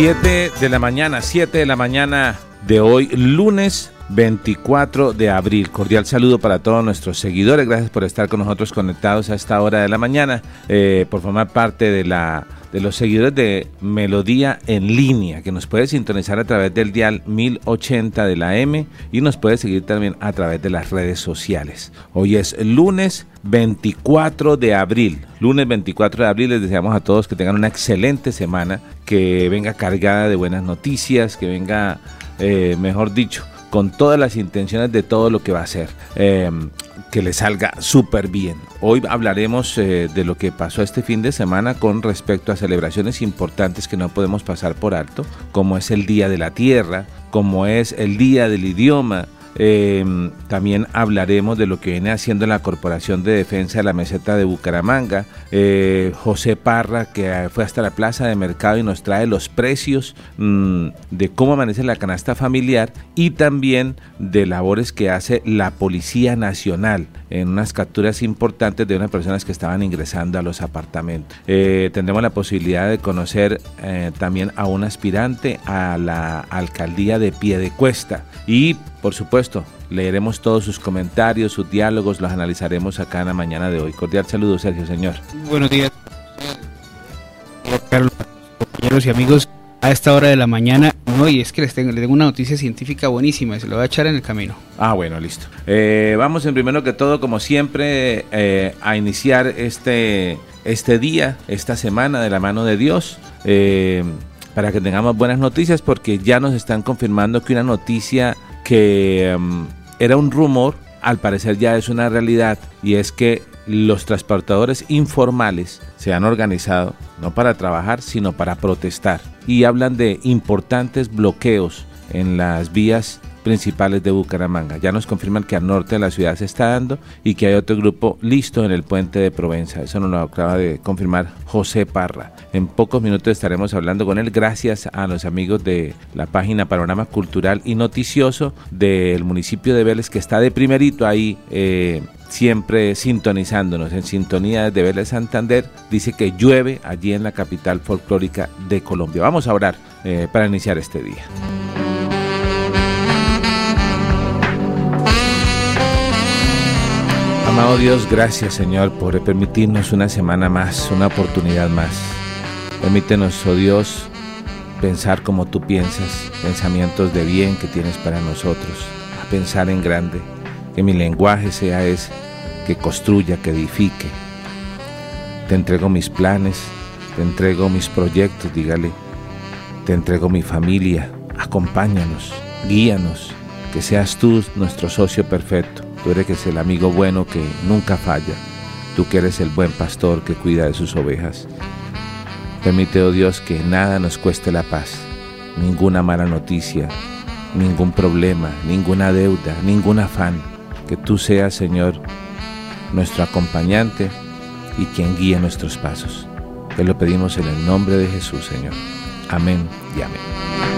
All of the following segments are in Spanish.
Siete de la mañana, 7 de la mañana de hoy, lunes 24 de abril. Cordial saludo para todos nuestros seguidores. Gracias por estar con nosotros conectados a esta hora de la mañana, eh, por formar parte de la de los seguidores de Melodía en línea, que nos puede sintonizar a través del dial 1080 de la M y nos puede seguir también a través de las redes sociales. Hoy es lunes 24 de abril. Lunes 24 de abril les deseamos a todos que tengan una excelente semana, que venga cargada de buenas noticias, que venga, eh, mejor dicho, con todas las intenciones de todo lo que va a ser. Eh, que le salga súper bien. Hoy hablaremos eh, de lo que pasó este fin de semana con respecto a celebraciones importantes que no podemos pasar por alto, como es el Día de la Tierra, como es el Día del Idioma, Em, también hablaremos de lo que viene haciendo la Corporación de Defensa de la Meseta de Bucaramanga. Eh, José Parra, que fue hasta la plaza de mercado y nos trae los precios mm, de cómo amanece la canasta familiar y también de labores que hace la Policía Nacional en unas capturas importantes de unas personas que estaban ingresando a los apartamentos. Eh, tendremos la posibilidad de conocer eh, también a un aspirante a la alcaldía de Piedecuesta y por supuesto, leeremos todos sus comentarios, sus diálogos, los analizaremos acá en la mañana de hoy. Cordial saludo, Sergio, señor. Buenos días, Carlos, compañeros y amigos. A esta hora de la mañana, no, y es que les tengo, les tengo una noticia científica buenísima, y se lo voy a echar en el camino. Ah, bueno, listo. Eh, vamos en primero que todo, como siempre, eh, a iniciar este, este día, esta semana de la mano de Dios. Eh, para que tengamos buenas noticias, porque ya nos están confirmando que una noticia que em, era un rumor, al parecer ya es una realidad, y es que los transportadores informales se han organizado no para trabajar, sino para protestar. Y hablan de importantes bloqueos en las vías principales de Bucaramanga. Ya nos confirman que al norte de la ciudad se está dando y que hay otro grupo listo en el puente de Provenza. Eso nos lo acaba de confirmar José Parra. En pocos minutos estaremos hablando con él gracias a los amigos de la página Panorama Cultural y Noticioso del municipio de Vélez que está de primerito ahí. Eh, siempre sintonizándonos en sintonía de Vélez Santander, dice que llueve allí en la capital folclórica de Colombia. Vamos a orar eh, para iniciar este día. Amado Dios, gracias Señor por permitirnos una semana más, una oportunidad más. Permítenos, oh Dios, pensar como tú piensas, pensamientos de bien que tienes para nosotros, a pensar en grande, que mi lenguaje sea ese, que construya, que edifique. Te entrego mis planes, te entrego mis proyectos, dígale, te entrego mi familia, acompáñanos, guíanos, que seas tú nuestro socio perfecto Tú eres el amigo bueno que nunca falla. Tú que eres el buen pastor que cuida de sus ovejas. Permite, oh Dios, que nada nos cueste la paz, ninguna mala noticia, ningún problema, ninguna deuda, ningún afán. Que tú seas, Señor, nuestro acompañante y quien guíe nuestros pasos. Te lo pedimos en el nombre de Jesús, Señor. Amén y amén.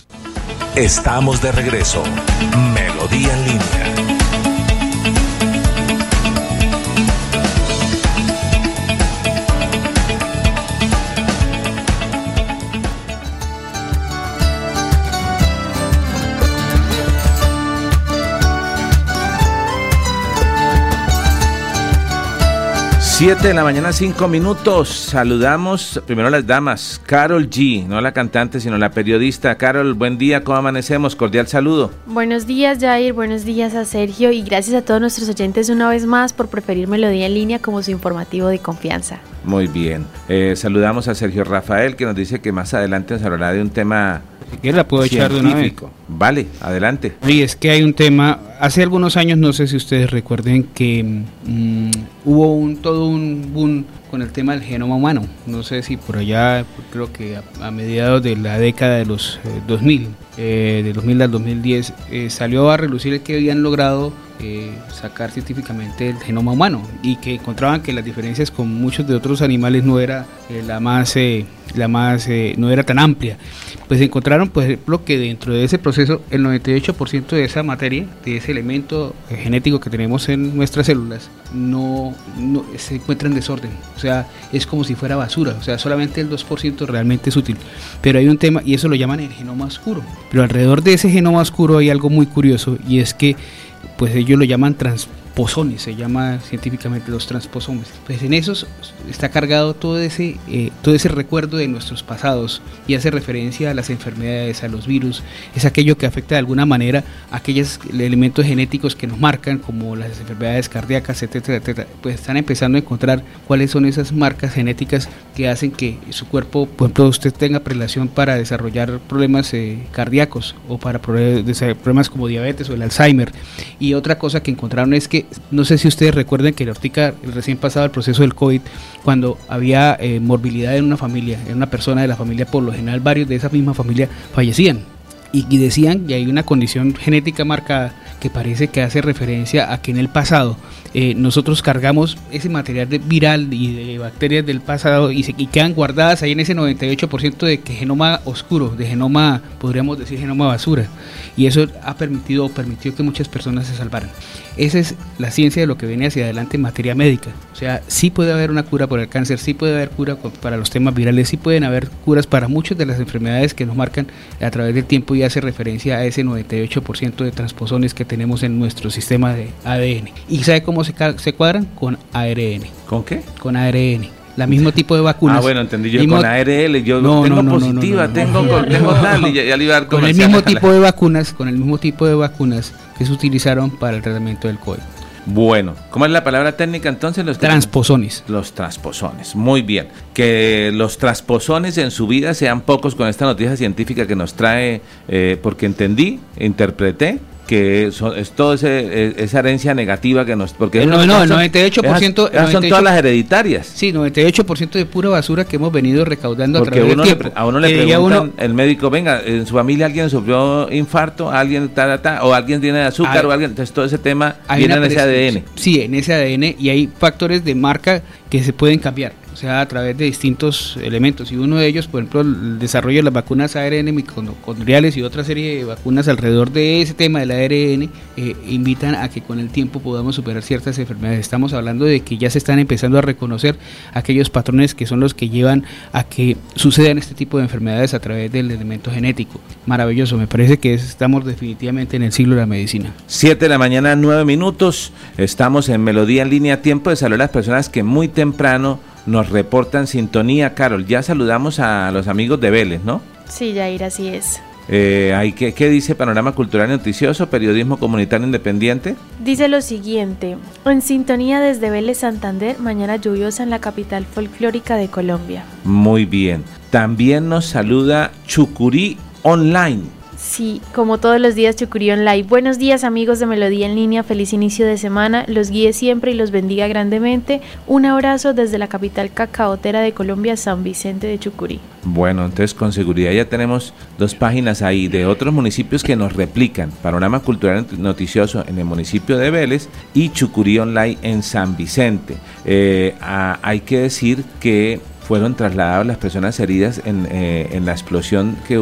Estamos de regreso. Melodía en línea. Siete de la mañana, cinco minutos. Saludamos primero a las damas. Carol G, no la cantante, sino la periodista. Carol, buen día, ¿cómo amanecemos? Cordial saludo. Buenos días, Jair. Buenos días a Sergio. Y gracias a todos nuestros oyentes una vez más por preferir Melodía en línea como su informativo de confianza. Muy bien. Eh, saludamos a Sergio Rafael, que nos dice que más adelante nos hablará de un tema si la puedo echar de una vez. Vale, adelante. Y es que hay un tema, hace algunos años, no sé si ustedes recuerden que mm, hubo un todo un boom con el tema del genoma humano. No sé si por allá, creo que a, mediados de la década de los 2000, eh, de 2000 al 2010, eh, salió a relucir el que habían logrado eh, sacar científicamente el genoma humano y que encontraban que las diferencias con muchos de otros animales no era eh, la más, eh, la más no era tan amplia. Pues encontraron, por ejemplo, que dentro de ese proceso el 98% de esa materia, de ese elemento genético que tenemos en nuestras células, no, no, se encuentra en desorden. O sea, es como si fuera basura. O sea, solamente el 2% realmente es útil. Pero hay un tema, y eso lo llaman el genoma oscuro. Pero alrededor de ese genoma oscuro hay algo muy curioso, y es que pues ellos lo llaman trans, transposones, se llama científicamente los transposones. Pues en esos está cargado todo ese, eh, todo ese recuerdo de nuestros pasados y hace referencia a las enfermedades, a los virus, es aquello que afecta de alguna manera a aquellos elementos genéticos que nos marcan, como las enfermedades cardíacas, etcétera, etcétera. Pues están empezando a encontrar cuáles son esas marcas genéticas que hacen que su cuerpo, por ejemplo, usted tenga prelación para desarrollar problemas eh, cardíacos o para problemas como diabetes o el Alzheimer. Y otra cosa que encontraron es que no sé si ustedes recuerden que ahorita recién pasado el proceso del COVID, cuando había eh, morbilidad en una familia, en una persona de la familia, por lo general varios de esa misma familia fallecían. Y, y decían que hay una condición genética marcada que parece que hace referencia a que en el pasado eh, nosotros cargamos ese material viral y de bacterias del pasado y, se, quedan guardadas ahí en ese 98% de que genoma oscuro, de genoma, podríamos decir genoma basura. Y eso ha permitido o permitió que muchas personas se salvaran. Esa es la ciencia de lo que viene hacia adelante en materia médica. O sea, sí puede haber una cura para el cáncer, sí puede haber cura para los temas virales, sí pueden haber curas para muchas de las enfermedades que nos marcan a través del tiempo y hace referencia a ese 98% de transposones que tenemos en nuestro sistema de ADN. ¿Y sabe cómo se, se cuadran? Con ARN. ¿Con qué? Con ARN la mismo tipo de vacunas. Ah, bueno, entendí yo con ARL, yo no, tengo positiva, tengo, tengo tal y ya, le iba a dar Con el mismo tipo de vacunas, con el mismo tipo de vacunas que se utilizaron para el tratamiento del COVID. Bueno, ¿cómo es la palabra técnica entonces? Los transposones. Los transposones, muy bien. Que los transposones en su vida sean pocos con esta noticia científica que nos trae, eh, porque entendí, interpreté que es todo e, esa herencia negativa que nos... Porque no, no, el 98%... son todas las hereditarias. Sí, 98% de pura basura que hemos venido recaudando porque a través tiempo. a uno le preguntan, el médico, venga, en su familia alguien sufrió infarto, alguien ta, o alguien tiene azúcar, o alguien... Entonces todo ese tema viene en ese ADN. Sí, en ese ADN y hay factores de marca que se pueden cambiar o sea, a través de distintos elementos. Y uno de ellos, por ejemplo, el desarrollo de las vacunas ARN mitocondriales y otra serie de vacunas alrededor de ese tema del ARN, eh, invitan a que con el tiempo podamos superar ciertas enfermedades. Estamos hablando de que ya se están empezando a reconocer aquellos patrones que son los que llevan a que sucedan este tipo de enfermedades a través del elemento genético. Maravilloso, me parece que estamos definitivamente en el siglo de la medicina. Siete de la mañana, nueve minutos. Estamos en Melodía en línea, tiempo de saludar a las personas que muy temprano nos reportan sintonía. Carol, ya saludamos a los amigos de Vélez, ¿no? Sí, Jair, así es. Eh, ¿qué, ¿Qué dice Panorama Cultural Noticioso, Periodismo Comunitario Independiente? Dice lo siguiente, en sintonía desde Vélez Santander, mañana lluviosa en la capital folclórica de Colombia. Muy bien. También nos saluda Chucurí Online. Sí, como todos los días, Chucurí Online. Buenos días, amigos de Melodía en Línea. Feliz inicio de semana. Los guíe siempre y los bendiga grandemente. Un abrazo desde la capital cacaotera de Colombia, San Vicente de Chucurí. Bueno, entonces con seguridad ya tenemos dos páginas ahí de otros municipios que nos replican. Panorama Cultural Noticioso en el municipio de Vélez y Chucurí Online en San Vicente. Eh, hay que decir que fueron trasladadas las personas heridas en, eh, la explosión que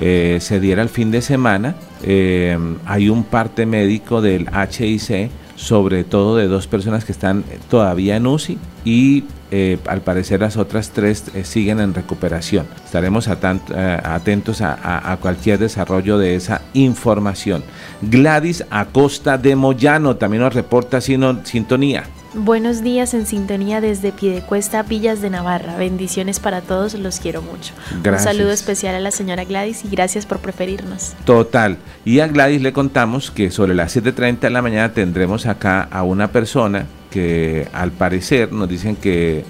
eh, se diera el fin de semana. Eh, hay un parte médico del HIC, sobre todo de dos personas que están todavía en UCI y al parecer las otras tres siguen en recuperación. Estaremos atentos a, cualquier desarrollo de esa información. Gladys Acosta de Moyano también nos reporta sintonía. Buenos días en sintonía desde Piedecuesta, Villas de Navarra. Bendiciones para todos, los quiero mucho. Un saludo especial a la señora Gladys y gracias por preferirnos. Total. Y a Gladys le contamos que sobre las 7.30 de la mañana tendremos acá a una persona que al parecer nos dicen que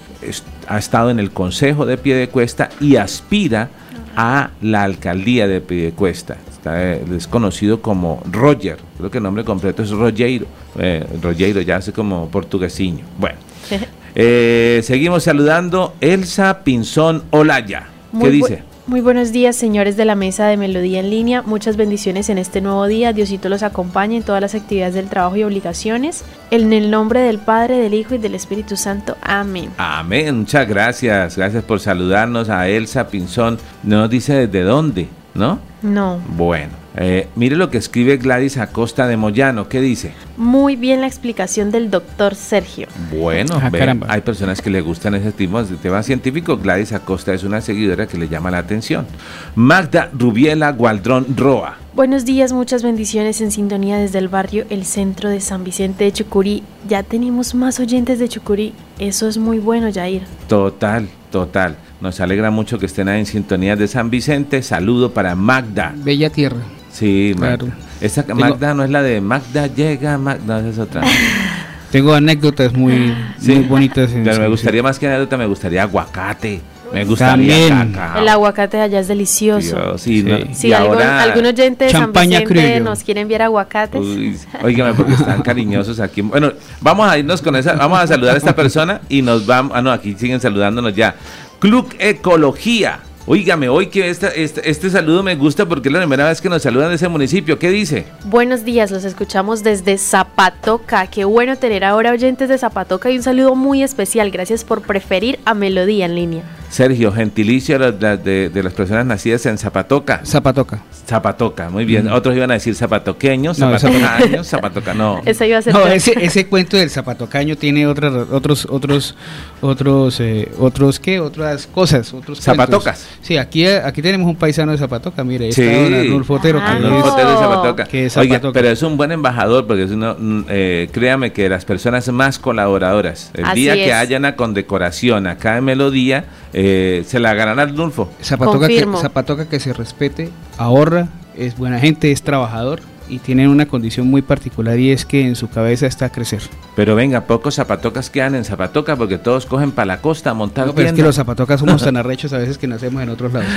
ha estado en el Consejo de Piedecuesta y aspira a la alcaldía de Piedecuesta es conocido como Roger, creo que el nombre completo es Rogeiro, eh, Rogeiro ya hace como portuguesiño. Bueno, eh, seguimos saludando Elsa Pinzón Olaya. ¿Qué dice? Muy buenos días, señores de la mesa de Melodía en línea. Muchas bendiciones en este nuevo día. Diosito los acompañe en todas las actividades del trabajo y obligaciones. En el nombre del Padre, del Hijo y del Espíritu Santo. Amén. Amén. Muchas gracias. Gracias por saludarnos a Elsa Pinzón. No nos dice desde dónde. ¿No? No. Bueno, eh, mire lo que escribe Gladys Acosta de Moyano. ¿Qué dice? Muy bien la explicación del doctor Sergio. Bueno, ah, hay personas que le gustan ese tipo de temas científicos. Gladys Acosta es una seguidora que le llama la atención. Magda Rubiela Gualdrón Roa. Buenos días, muchas bendiciones en sintonía desde el barrio El Centro de San Vicente de Chucurí. Ya tenemos más oyentes de Chucurí. Eso es muy bueno, Jair. Total, total. Nos alegra mucho que estén ahí en sintonía de San Vicente. Saludo para Magda. Bella tierra. Sí, claro. Esa Magda no es la de Magda llega, Magda es otra. Tengo anécdotas muy, muy bonitas. pero me gustaría más que anécdota, me gustaría aguacate. Me gustaría También. El aguacate allá es delicioso. sí, sí. algún, algún, oyente de San Vicente nos quiere enviar aguacates. Oígame, porque están cariñosos aquí. Bueno, vamos a irnos con esa, vamos a saludar a esta persona y nos vamos, ah no, aquí siguen saludándonos ya. Club Ecología. Oígame, hoy que este, este, saludo me gusta porque es la primera vez que nos saludan de ese municipio. ¿Qué dice? Buenos días, los escuchamos desde Zapatoca. Qué bueno tener ahora oyentes de Zapatoca y un saludo muy especial. Gracias por preferir a Melodía en línea. Sergio, gentilicio de, las personas nacidas en Zapatoca. Zapatoca. Zapatoca, muy bien. Otros iban a decir zapatoqueños, zapatocaños, Zapatoca, no. Esa iba a ser no, ese, cuento del zapatocaño tiene otros, otros, otros, otros, eh, otros, ¿qué? Otras cosas, otros Zapatocas. Sí, aquí, aquí tenemos un paisano de Zapatoca, mire, sí. está Arnulfo Otero. Ah, de Zapatoca. Que es Zapatoca. pero es un buen embajador porque es uno, mm, eh, créame que las personas más colaboradoras, el día que haya una condecoración acá en Melodía, eh, se la ganará Arnulfo. Zapatoca que, Zapatoca que se respete, ahorra, es buena gente, es trabajador y tiene una condición muy particular y es que en su cabeza está a crecer. Pero venga, pocos zapatocas quedan en Zapatoca porque todos cogen para la costa a montar no, pero es que los zapatocas somos tan arrechos a veces que nacemos en otros lados.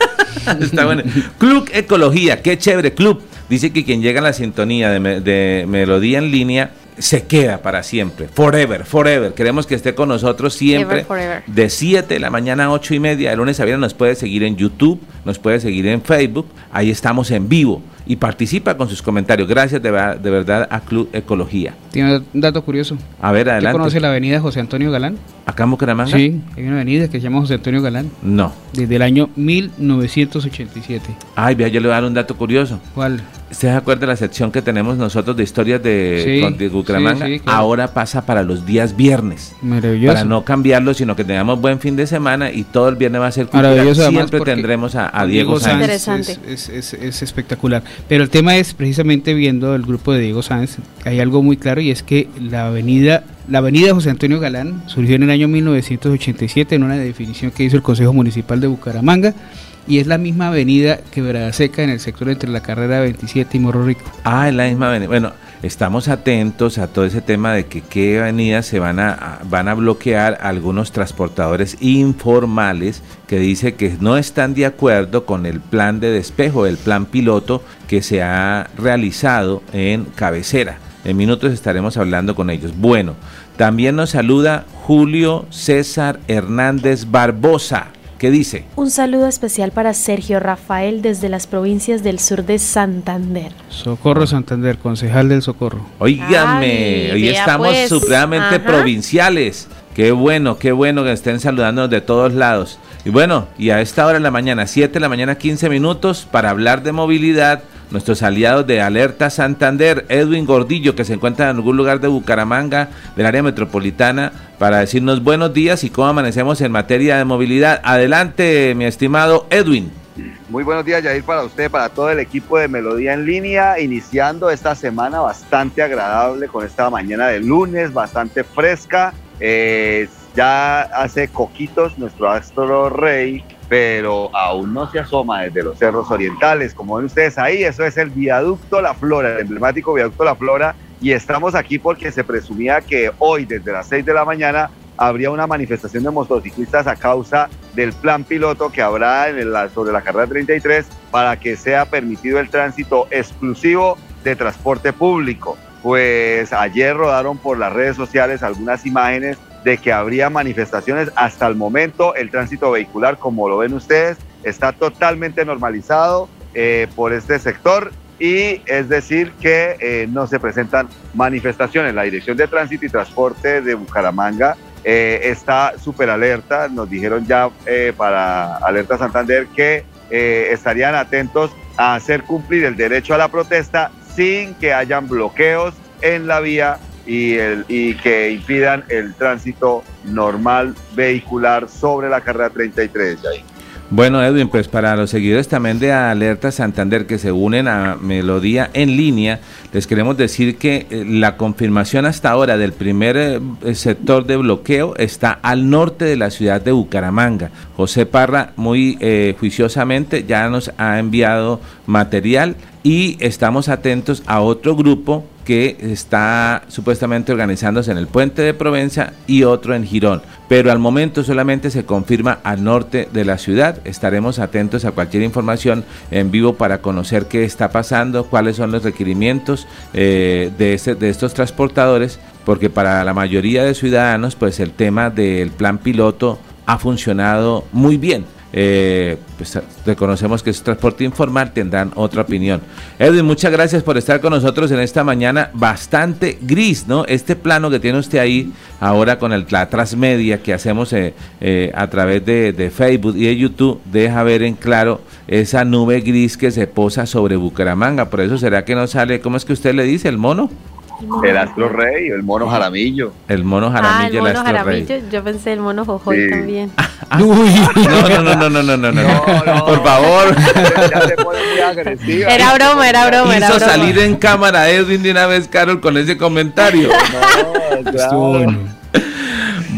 está bueno. Club Ecología, qué chévere club. Dice que quien llega a la sintonía de, de Melodía en línea se queda para siempre, forever, forever. Queremos que esté con nosotros siempre. De 7 de la mañana a 8 y media, de lunes a viernes nos puede seguir en YouTube, nos puede seguir en Facebook, ahí estamos en vivo y participa con sus comentarios. Gracias de, de verdad a Club Ecología. Tiene un dato curioso. A ver, adelante. conoce la avenida José Antonio Galán? ¿Acá en Bucaramanga? Sí, hay una avenida que se llama José Antonio Galán. No. Desde el año 1987. Ay, vea, yo le voy a dar un dato curioso. ¿Cuál? ¿Usted se acuerda de la sección que tenemos nosotros de historias de, Bucaramanga? Ahora pasa para los días viernes. Maravilloso. Para no cambiarlo, sino que tengamos buen fin de semana y todo el viernes va a ser cultural. Siempre tendremos a, Diego. Es, es, es, espectacular. Pero el tema es precisamente viendo el grupo de Diego Sáenz, hay algo muy claro y es que la avenida la avenida José Antonio Galán surgió en el año 1987 en una definición que hizo el Consejo Municipal de Bucaramanga y es la misma avenida que Verada Seca en el sector entre la carrera 27 y Morro Rico. Ah, es la misma avenida. Bueno, estamos atentos a todo ese tema de que qué avenidas se van a, van a bloquear algunos transportadores informales que dice que no están de acuerdo con el plan de despejo, el plan piloto que se ha realizado en cabecera. En minutos estaremos hablando con ellos. Bueno, también nos saluda Julio César Hernández Barbosa. ¿Qué dice? Un saludo especial para Sergio Rafael desde las provincias del sur de Santander. Socorro Santander, concejal del Socorro. Óigame, hoy estamos pues, supremamente provinciales. Qué bueno, qué bueno que estén saludándonos de todos lados. Y bueno, y a esta hora de la mañana, 7 de la mañana, 15 minutos, para hablar de movilidad, nuestros aliados de Alerta Santander, Edwin Gordillo, que se encuentra en algún lugar de Bucaramanga, del área metropolitana, para decirnos buenos días y cómo amanecemos en materia de movilidad. Adelante, mi estimado Edwin. Muy buenos días, Yair, para usted, para todo el equipo de Melodía en línea, iniciando esta semana bastante agradable con esta mañana de lunes, bastante fresca. Eh, ya hace coquitos nuestro astro rey pero aún no se asoma desde los cerros orientales. Como ven ustedes ahí, eso es el viaducto La Flora, el emblemático viaducto La Flora, y estamos aquí porque se presumía que hoy, desde las 6 de la mañana, habría una manifestación de motociclistas a causa del plan piloto que habrá en sobre la carrera 33 para que sea permitido el tránsito exclusivo de transporte público. Pues ayer rodaron por las redes sociales algunas imágenes de que habría manifestaciones. Hasta el momento el tránsito vehicular, como lo ven ustedes, está totalmente normalizado eh, por este sector y es decir que eh, no se presentan manifestaciones. La Dirección de Tránsito y Transporte de Bucaramanga eh, está súper alerta. Nos dijeron ya para Alerta Santander que estarían atentos a hacer cumplir el derecho a la protesta sin que hayan bloqueos en la vía y, el, y que impidan el tránsito normal vehicular sobre la carrera 33. Ahí. Bueno, Edwin, pues para los seguidores también de Alerta Santander que se unen a Melodía en línea, les queremos decir que eh, la confirmación hasta ahora del primer eh, sector de bloqueo está al norte de la ciudad de Bucaramanga. José Parra muy eh, juiciosamente ya nos ha enviado material y estamos atentos a otro grupo que está supuestamente organizándose en el puente de Provenza y otro en Girón. Pero al momento solamente se confirma al norte de la ciudad. Estaremos atentos a cualquier información en vivo para conocer qué está pasando, cuáles son los requerimientos eh, de, de estos transportadores, porque para la mayoría de ciudadanos pues el tema del plan piloto ha funcionado muy bien eh, pues, reconocemos que es transporte informal, tendrán otra opinión. Edwin, muchas gracias por estar con nosotros en esta mañana bastante gris, ¿no? Este plano que tiene usted ahí ahora con el, la transmedia que hacemos eh, eh, a través de, de, Facebook y de YouTube, deja ver en claro esa nube gris que se posa sobre Bucaramanga. Por eso será que no sale, ¿cómo es que usted le dice, el mono? El astro rey, el mono jaramillo. El mono jaramillo, ah, el, mono jaramillo. Yo pensé el mono jojoy también. Uy. No, no, no, no, no, no, no, no. Por favor. Era broma, era broma. Hizo salir en cámara Edwin de una vez, Carol, con ese comentario. No, claro.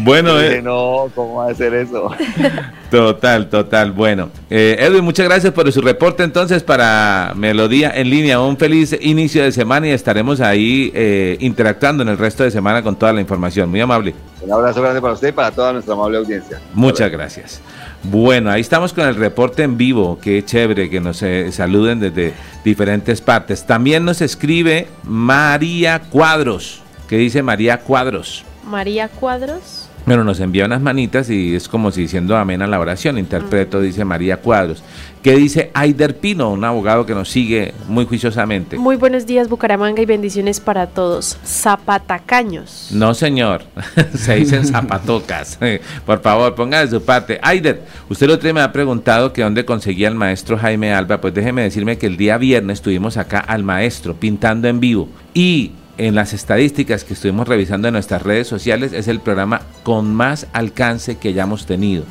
Bueno, eh. no, ¿cómo va a hacer eso? Total, total. Bueno, eh, Edwin, muchas gracias por su reporte entonces para Melodía en línea. Un feliz inicio de semana y estaremos ahí eh, interactuando en el resto de semana con toda la información. Muy amable. Un abrazo grande para usted y para toda nuestra amable audiencia. Muchas gracias. Bueno, ahí estamos con el reporte en vivo. Qué chévere que nos eh, saluden desde diferentes partes. También nos escribe María Cuadros. ¿Qué dice María Cuadros? María Cuadros. Bueno, nos envía unas manitas y es como si diciendo amén a la oración. Interpreto, dice María Cuadros. ¿Qué dice Aider Pino, un abogado que nos sigue muy juiciosamente? Muy buenos días, Bucaramanga, y bendiciones para todos. Zapatacaños. No, señor. Se dicen zapatocas. Por favor, ponga de su parte. Aider, usted lo otro me ha preguntado que dónde conseguía el maestro Jaime Alba. Pues déjeme decirme que el día viernes estuvimos acá al maestro pintando en vivo. Y en las estadísticas que estuvimos revisando en nuestras redes sociales, es el programa con más alcance que hayamos tenido.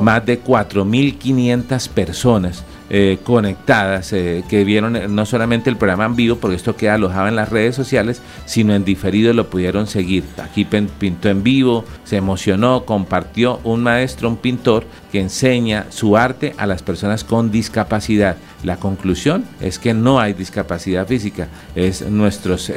Más de 4.500 personas eh, conectadas eh, que vieron eh, no solamente el programa en vivo, porque esto queda alojado en las redes sociales, sino en diferido lo pudieron seguir. Aquí pintó en vivo, se emocionó, compartió un maestro, un pintor que enseña su arte a las personas con discapacidad. La conclusión es que no hay discapacidad física, es nuestros...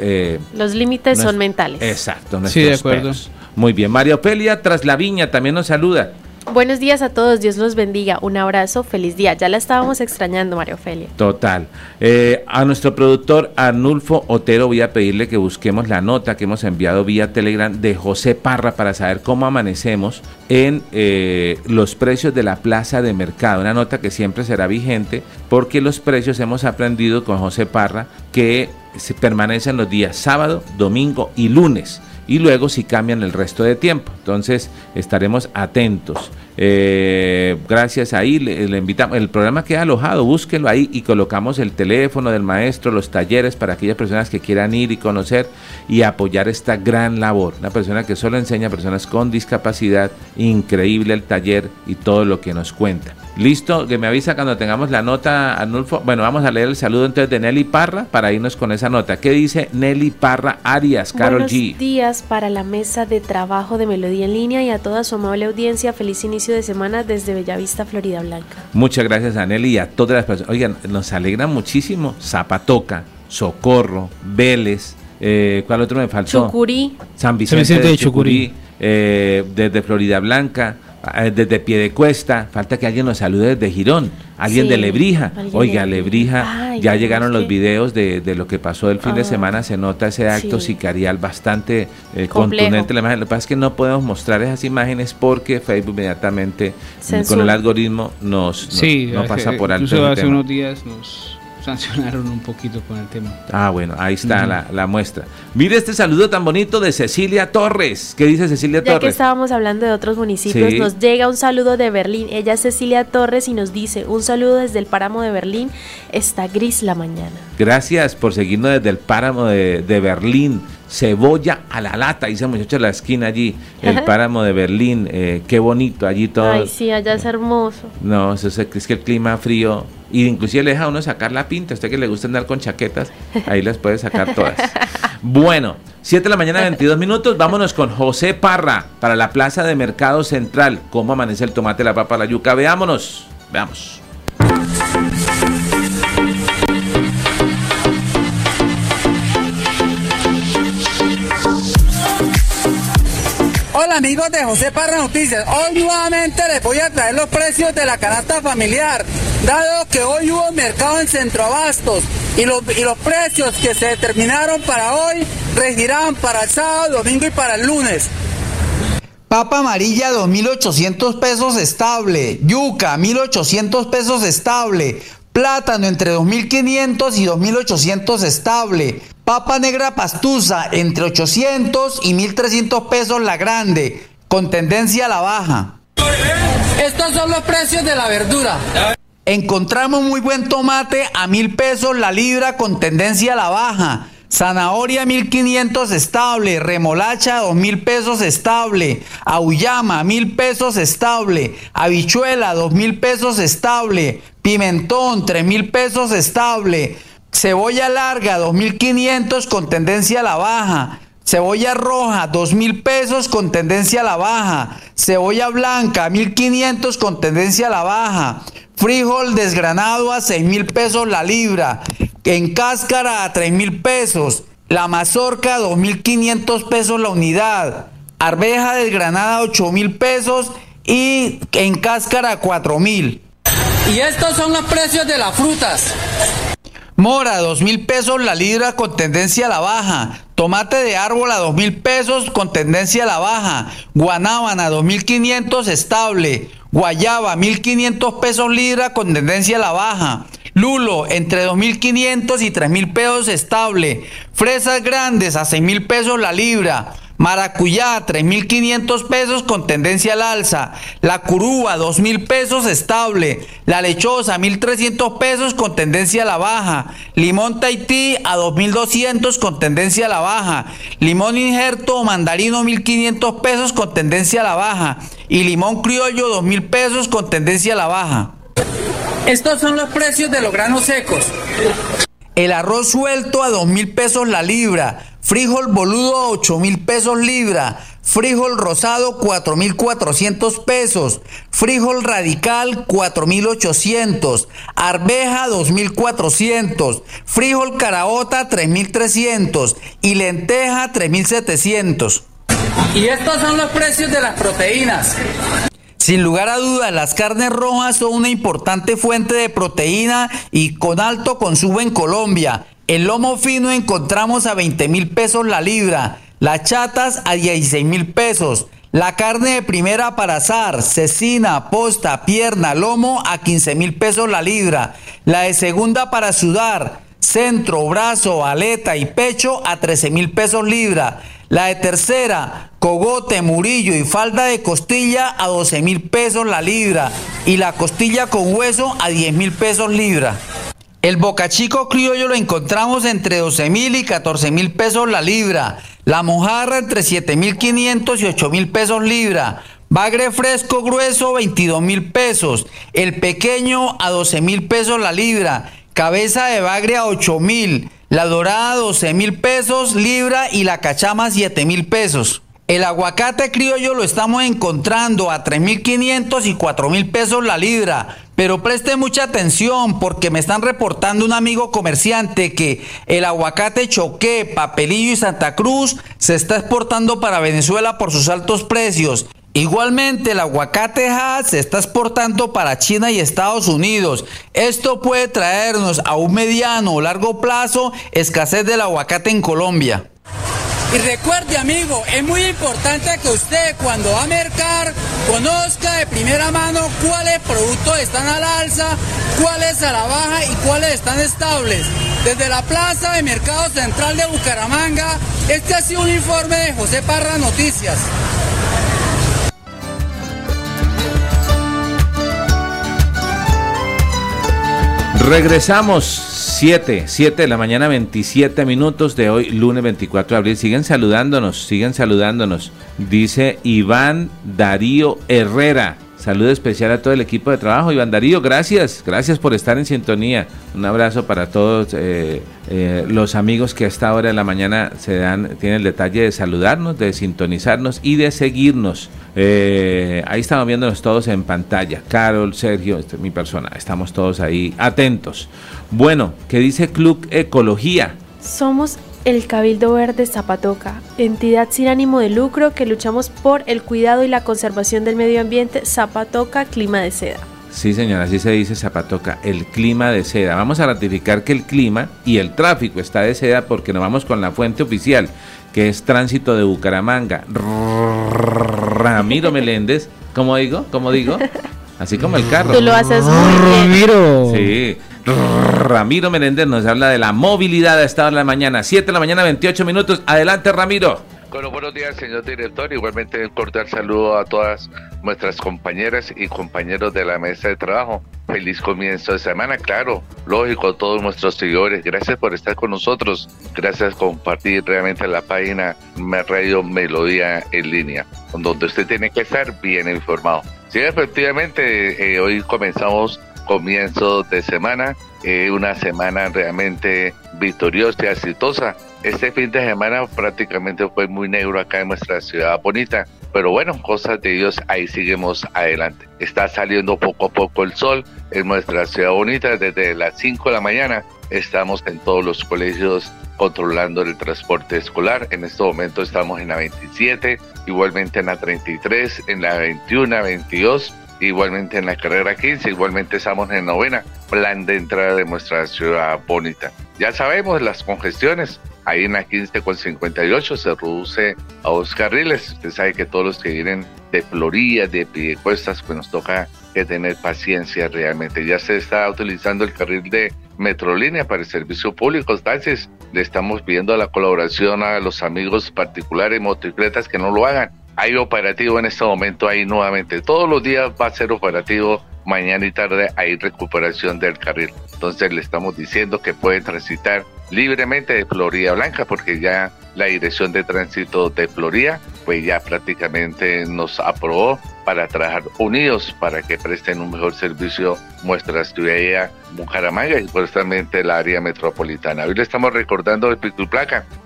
Los límites son mentales. Exacto, nuestros sí, de acuerdo. Muy bien, María Opelia tras la viña también nos saluda. Buenos días a todos, Dios los bendiga, un abrazo, feliz día. Ya la estábamos extrañando, María Ofelia. Total. Eh, a nuestro productor Arnulfo Otero voy a pedirle que busquemos la nota que hemos enviado vía Telegram de José Parra para saber cómo amanecemos en eh, los precios de la plaza de mercado. Una nota que siempre será vigente porque los precios hemos aprendido con José Parra que se permanecen los días sábado, domingo y lunes y luego si cambian el resto de tiempo. Entonces estaremos atentos. Eh, gracias ahí le, invitamos. El programa queda alojado, búsquelo ahí y colocamos el teléfono del maestro, los talleres para aquellas personas que quieran ir y conocer y apoyar esta gran labor. Una persona que solo enseña a personas con discapacidad, increíble el taller y todo lo que nos cuenta. Listo, que me avisa cuando tengamos la nota, Anulfo. Bueno, vamos a leer el saludo entonces de Nelly Parra para irnos con esa nota. ¿Qué dice Nelly Parra Arias, Carol Buenos días para la mesa de trabajo de Melodía en línea y a toda su amable audiencia. Feliz inicio de semana desde Bellavista, Florida Blanca. Muchas gracias a Nelly y a todas las personas. Oigan, nos alegra muchísimo Zapatoca, Socorro, Vélez, eh, ¿cuál otro me faltó? Chucurí. San Vicente, de Chucurí, eh, desde Florida Blanca. Eh, desde pie de cuesta, falta que alguien nos salude desde Girón, alguien de Lebrija. Oiga, Lebrija, ya llegaron los videos de, lo que pasó el fin de ah, semana, se nota ese acto sicarial bastante eh, contundente. La imagen. Lo que pasa es que no podemos mostrar esas imágenes porque Facebook inmediatamente con el algoritmo nos, no pasa por alto. Incluso hace unos días nos sancionaron un poquito con el tema. Ah, bueno, ahí está la, muestra. Mire este saludo tan bonito de Cecilia Torres. ¿Qué dice Cecilia Torres? Ya que estábamos hablando de otros municipios, nos llega un saludo de Berlín. Ella es Cecilia Torres y nos dice, un saludo desde el páramo de Berlín. Está gris la mañana. Gracias por seguirnos desde el páramo de, Berlín cebolla a la lata, dice muchacho de la esquina allí, el páramo de Berlín, eh, qué bonito allí todo. Ay, sí, allá es hermoso. No, eso es, es que el clima frío y inclusive le deja a uno sacar la pinta. A usted que le gusta andar con chaquetas, ahí las puede sacar todas. Bueno, 7 de la mañana, 22 minutos. Vámonos con José Parra para la Plaza de Mercado Central. ¿Cómo amanece el tomate, la papa, la yuca? Veámonos. Veamos. Amigos de José Parra Noticias. Hoy nuevamente les voy a traer los precios de la canasta familiar dado que hoy hubo mercado en Centroabastos y los, y los precios que se determinaron para hoy regirán para el sábado, domingo y para el lunes. Papa amarilla 2.800 pesos estable, yuca 1.800 pesos estable, plátano entre 2.500 y 2.800 estable, papa negra pastusa entre 800 y 1.300 pesos la grande, con tendencia a la baja. Estos son los precios de la verdura. Encontramos muy buen tomate a mil pesos la libra con tendencia a la baja. Zanahoria 1500 estable, remolacha dos mil pesos estable, auyama mil pesos estable, habichuela dos mil pesos estable, pimentón tres mil pesos estable, cebolla larga 2500 con tendencia a la baja, Cebolla roja, dos mil pesos con tendencia a la baja. Cebolla blanca, 1500 con tendencia a la baja. Frijol desgranado a 6 mil pesos la libra. En cáscara a 3 mil pesos. La mazorca 2.500 pesos la unidad. Arveja desgranada 8 mil pesos y en cáscara 4 mil. Y estos son los precios de las frutas. Mora, 2 mil pesos la libra con tendencia a la baja. Tomate de árbol a 2 mil pesos con tendencia a la baja. Guanábana, 2.500 estable. Guayaba, 1.500 pesos libra con tendencia a la baja. Lulo, entre 2.500 y 3.000 pesos estable. Fresas grandes a 6.000 pesos la libra. Maracuyá, 3.500 pesos con tendencia al alza. La curúa, 2.000 pesos estable. La lechosa, 1.300 pesos con tendencia a la baja. Limón Tahití a 2.200 con tendencia a la baja. Limón injerto o mandarino, 1.500 pesos con tendencia a la baja. Y limón criollo, 2.000 pesos con tendencia a la baja. Estos son los precios de los granos secos. El arroz suelto a dos mil pesos la libra, frijol boludo a ocho mil pesos libra, frijol rosado 4.400 pesos, frijol radical 4.800, arveja 2.400, frijol caraota 3.300 y lenteja 3.700. Y estos son los precios de las proteínas. Sin lugar a dudas, las carnes rojas son una importante fuente de proteína y con alto consumo en Colombia. El lomo fino encontramos a 20 mil pesos la libra, las chatas a 16 mil pesos, la carne de primera para asar, cecina, posta, pierna, lomo a 15 mil pesos la libra, la de segunda para sudar, centro, brazo, aleta y pecho a 13 mil pesos libra. La de tercera, cogote, murillo y falda de costilla a 12 mil pesos la libra. Y la costilla con hueso a 10 mil pesos libra. El bocachico criollo lo encontramos entre 12 mil y 14 mil pesos la libra. La mojarra entre 7 mil 500 y 8 mil pesos libra. Bagre fresco grueso 22 mil pesos. El pequeño a 12 mil pesos la libra. Cabeza de bagre a 8 mil. La dorada 12 mil pesos libra y la cachama 7 mil pesos. El aguacate criollo lo estamos encontrando a 3.500 y 4.000 pesos la libra. Pero preste mucha atención porque me están reportando un amigo comerciante que el aguacate Choqué, Papelillo y Santa Cruz se está exportando para Venezuela por sus altos precios. Igualmente el aguacate Hass se está exportando para China y Estados Unidos. Esto puede traernos a un mediano o largo plazo escasez del aguacate en Colombia. Y recuerde amigo, es muy importante que usted cuando va a mercar conozca de primera mano cuáles productos están al alza, cuáles a la baja y cuáles están estables. Desde la Plaza de Mercado Central de Bucaramanga, este ha sido un informe de José Parra Noticias. Regresamos 7, 7 de la mañana, 27 minutos de hoy, lunes 24 de abril. Siguen saludándonos, siguen saludándonos. Dice Iván Darío Herrera. Saludo especial a todo el equipo de trabajo. Iván Darío, gracias. Gracias por estar en sintonía. Un abrazo para todos eh, eh, los amigos que a esta hora de la mañana se dan, tienen el detalle de saludarnos, de sintonizarnos y de seguirnos. Eh, ahí estamos viéndonos todos en pantalla. Carol, Sergio, este, mi persona. Estamos todos ahí atentos. Bueno, ¿qué dice Club Ecología? Somos el Cabildo Verde Zapatoca, entidad sin ánimo de lucro que luchamos por el cuidado y la conservación del medio ambiente Zapatoca Clima de Seda. Sí, señora, así se dice Zapatoca, el clima de seda. Vamos a ratificar que el clima y el tráfico está de seda porque nos vamos con la fuente oficial, que es Tránsito de Bucaramanga. Ramiro Meléndez, ¿cómo digo? ¿Cómo digo? Así como el carro. Tú lo haces muy bien. Ramiro. Sí. Ramiro Meléndez nos habla de la movilidad a esta hora de la mañana. 7 de la mañana, 28 minutos. Adelante, Ramiro. Bueno, buenos días, señor director. Igualmente un cordial saludo a todas nuestras compañeras y compañeros de la mesa de trabajo. Feliz comienzo de semana, claro, lógico, todos nuestros seguidores. Gracias por estar con nosotros. Gracias por compartir realmente la página Radio Melodía en línea, donde usted tiene que estar bien informado. Sí, efectivamente, eh, hoy comenzamos comienzo de semana, eh, una semana realmente victoriosa y exitosa. Este fin de semana prácticamente fue muy negro acá en nuestra ciudad bonita, pero bueno, cosas de Dios, ahí seguimos adelante. Está saliendo poco a poco el sol en nuestra ciudad bonita desde las 5 de la mañana. Estamos en todos los colegios controlando el transporte escolar. En este momento estamos en la 27, igualmente en la 33, en la 21, 22 igualmente en la carrera 15, igualmente estamos en novena, plan de entrada de nuestra ciudad bonita. Ya sabemos las congestiones, ahí en la 15 con 58 se reduce a dos carriles. Usted sabe que todos los que vienen de Florida, de Piedecuestas, pues nos toca que tener paciencia realmente. Ya se está utilizando el carril de Metrolínea para el servicio público, taxis. Le estamos pidiendo la colaboración a los amigos particulares motocicletas que no lo hagan hay operativo en este momento ahí nuevamente. Todos los días va a ser operativo, mañana y tarde hay recuperación del carril. Entonces le estamos diciendo que puede transitar libremente de Florida Blanca porque ya la dirección de tránsito de Florida pues ya prácticamente nos aprobó para trabajar unidos para que presten un mejor servicio nuestra ciudad Bucaramanga y supuestamente la área metropolitana. Hoy le estamos recordando el pico.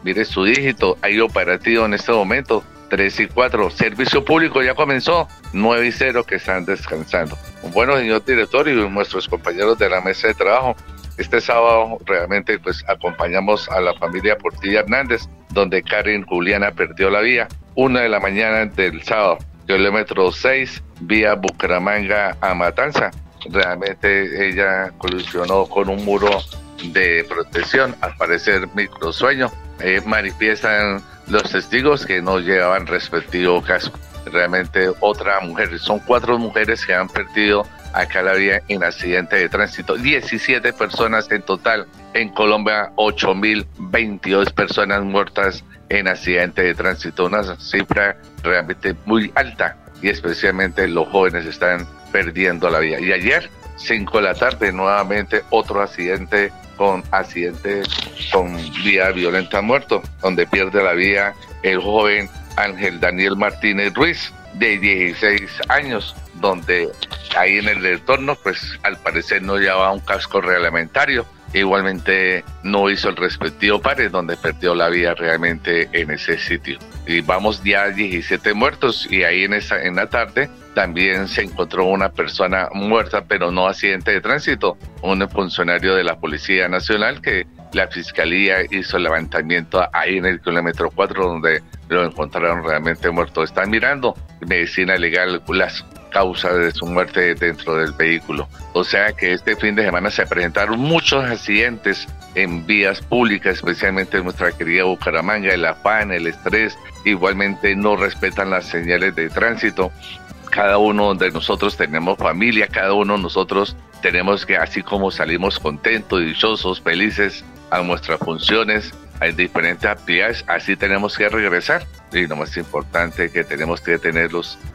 Mire su dígito, hay operativo en este momento. 3 y 4. Servicio público ya comenzó. 9 y 0 que están descansando. Bueno, señor director y nuestros compañeros de la mesa de trabajo, este sábado realmente pues acompañamos a la familia Portilla Hernández, donde Karen Juliana perdió la vía. Una de la mañana del sábado, kilómetro 6, vía Bucaramanga a Matanza. Realmente ella colisionó con un muro de protección, al parecer microsueño. Eh, manifiestan los testigos que no llevaban respectivo casco. Realmente otra mujer, son cuatro mujeres que han perdido acá la vía en accidente de tránsito. 17 personas en total. En Colombia, 8.022 personas muertas en accidente de tránsito. Una cifra realmente muy alta y especialmente los jóvenes están perdiendo la vida. Y ayer, 5 de la tarde, nuevamente otro accidente con accidente con vía violenta muerto, donde pierde la vida el joven Ángel Daniel Martínez Ruiz, de 16 años, donde ahí en el entorno, pues al parecer no llevaba un casco reglamentario. Igualmente no hizo el respectivo pares donde perdió la vida realmente en ese sitio. Y vamos ya a 17 muertos y ahí en, esa, en la tarde también se encontró una persona muerta, pero no accidente de tránsito, un funcionario de la Policía Nacional que la Fiscalía hizo el levantamiento ahí en el kilómetro 4 donde lo encontraron realmente muerto. Están mirando medicina legal las causas de su muerte dentro del vehículo. O sea que este fin de semana se presentaron muchos accidentes en vías públicas, especialmente en nuestra querida Bucaramanga, el afán, el estrés, igualmente no respetan las señales de tránsito. Cada uno de nosotros tenemos familia, cada uno de nosotros tenemos que, así como salimos contentos, dichosos, felices a nuestras funciones, hay diferentes actividades, así tenemos que regresar. Y lo más importante que tenemos que tener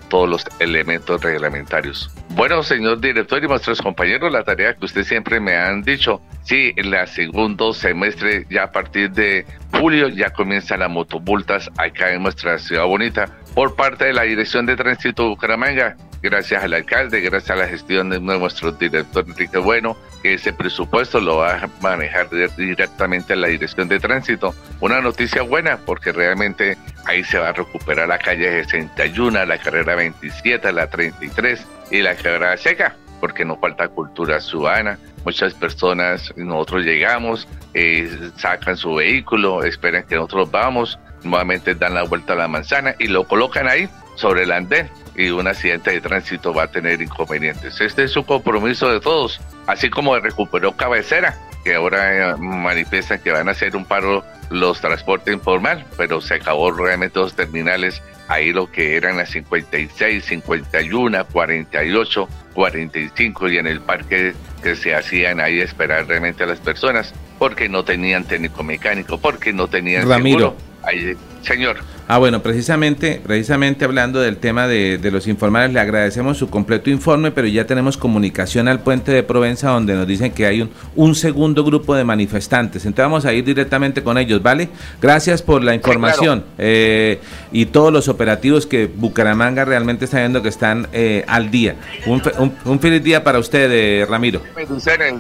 todos los elementos reglamentarios. Bueno, señor director y nuestros compañeros, la tarea que usted siempre me han dicho, sí, en el segundo semestre, ya a partir de julio, ya comienzan las motobultas acá en nuestra ciudad bonita por parte de la Dirección de Tránsito Bucaramanga gracias al alcalde, gracias a la gestión de nuestro director Enrique Bueno, que ese presupuesto lo va a manejar directamente a la dirección de tránsito. Una noticia buena porque realmente ahí se va a recuperar la calle 61, la carrera 27, la 33 y la carrera seca, porque no falta cultura ciudadana. Muchas personas, nosotros llegamos, eh, sacan su vehículo, esperan que nosotros vamos, nuevamente dan la vuelta a la manzana y lo colocan ahí sobre el andén y un accidente de tránsito va a tener inconvenientes. Este es un compromiso de todos, así como recuperó Cabecera, que ahora eh, manifiestan que van a hacer un paro los transportes informal, pero se acabó realmente los terminales ahí lo que eran las 56, 51, 48, 45 y en el parque que se hacían ahí esperar realmente a las personas porque no tenían técnico mecánico, porque no tenían Ramiro. seguro. Ahí, señor. Ah, bueno, precisamente, precisamente hablando del tema de, los informales, le agradecemos su completo informe, pero ya tenemos comunicación al puente de Provenza donde nos dicen que hay un, un segundo grupo de manifestantes. Entonces vamos a ir directamente con ellos, ¿vale? Gracias por la información eh, y todos los operativos que Bucaramanga realmente está viendo que están eh, al día. Un, un, feliz día para usted, eh, Ramiro.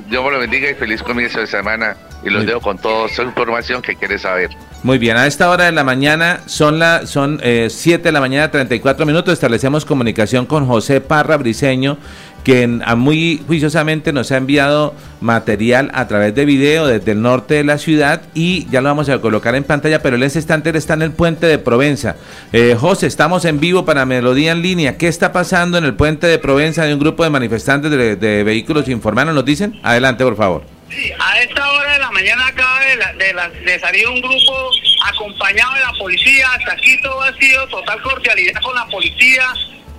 Dios me lo bendiga y feliz comienzo de semana y los dejo con toda esa información que quiere saber. Muy bien, a esta hora de la mañana son la son eh, 7 de la mañana 34 minutos. Establecemos comunicación con José Parra Briseño, quien muy juiciosamente nos ha enviado material a través de video desde el norte de la ciudad y ya lo vamos a colocar en pantalla, pero el estante está en el puente de Provenza. Eh, José, estamos en vivo para Melodía en línea. ¿Qué está pasando en el puente de Provenza de un grupo de manifestantes de, de vehículos informales? ¿Nos dicen? Adelante, por favor. Sí, a esta hora de la mañana acaba de, salir un grupo acompañado de la policía. Hasta aquí todo ha sido total cordialidad con la policía.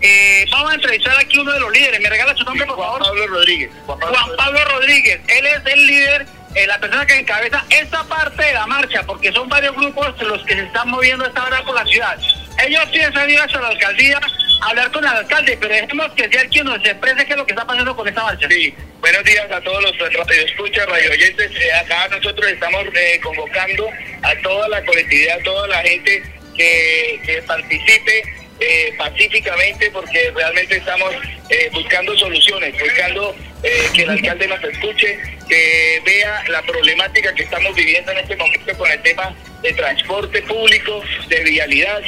Eh, vamos a entrevistar aquí uno de los líderes. ¿Me regala su nombre, por favor? Juan Pablo Rodríguez. Juan Pablo, Rodríguez. Él es el líder, eh, la persona que encabeza esta parte de la marcha, porque son varios grupos los que se están moviendo esta hora por la ciudad. Ellos piensan ir hasta la alcaldía hablar con el alcalde, pero dejemos que sea quien nos exprese qué es lo que está pasando con esta marcha. Sí, buenos días a todos los escuchas, radio oyentes. Eh, acá nosotros estamos eh, convocando a toda la colectividad, a toda la gente que, participe eh, pacíficamente porque realmente estamos eh, buscando soluciones, buscando que el alcalde nos escuche, que vea la problemática que estamos viviendo en este momento con el tema de transporte público, de vialidad,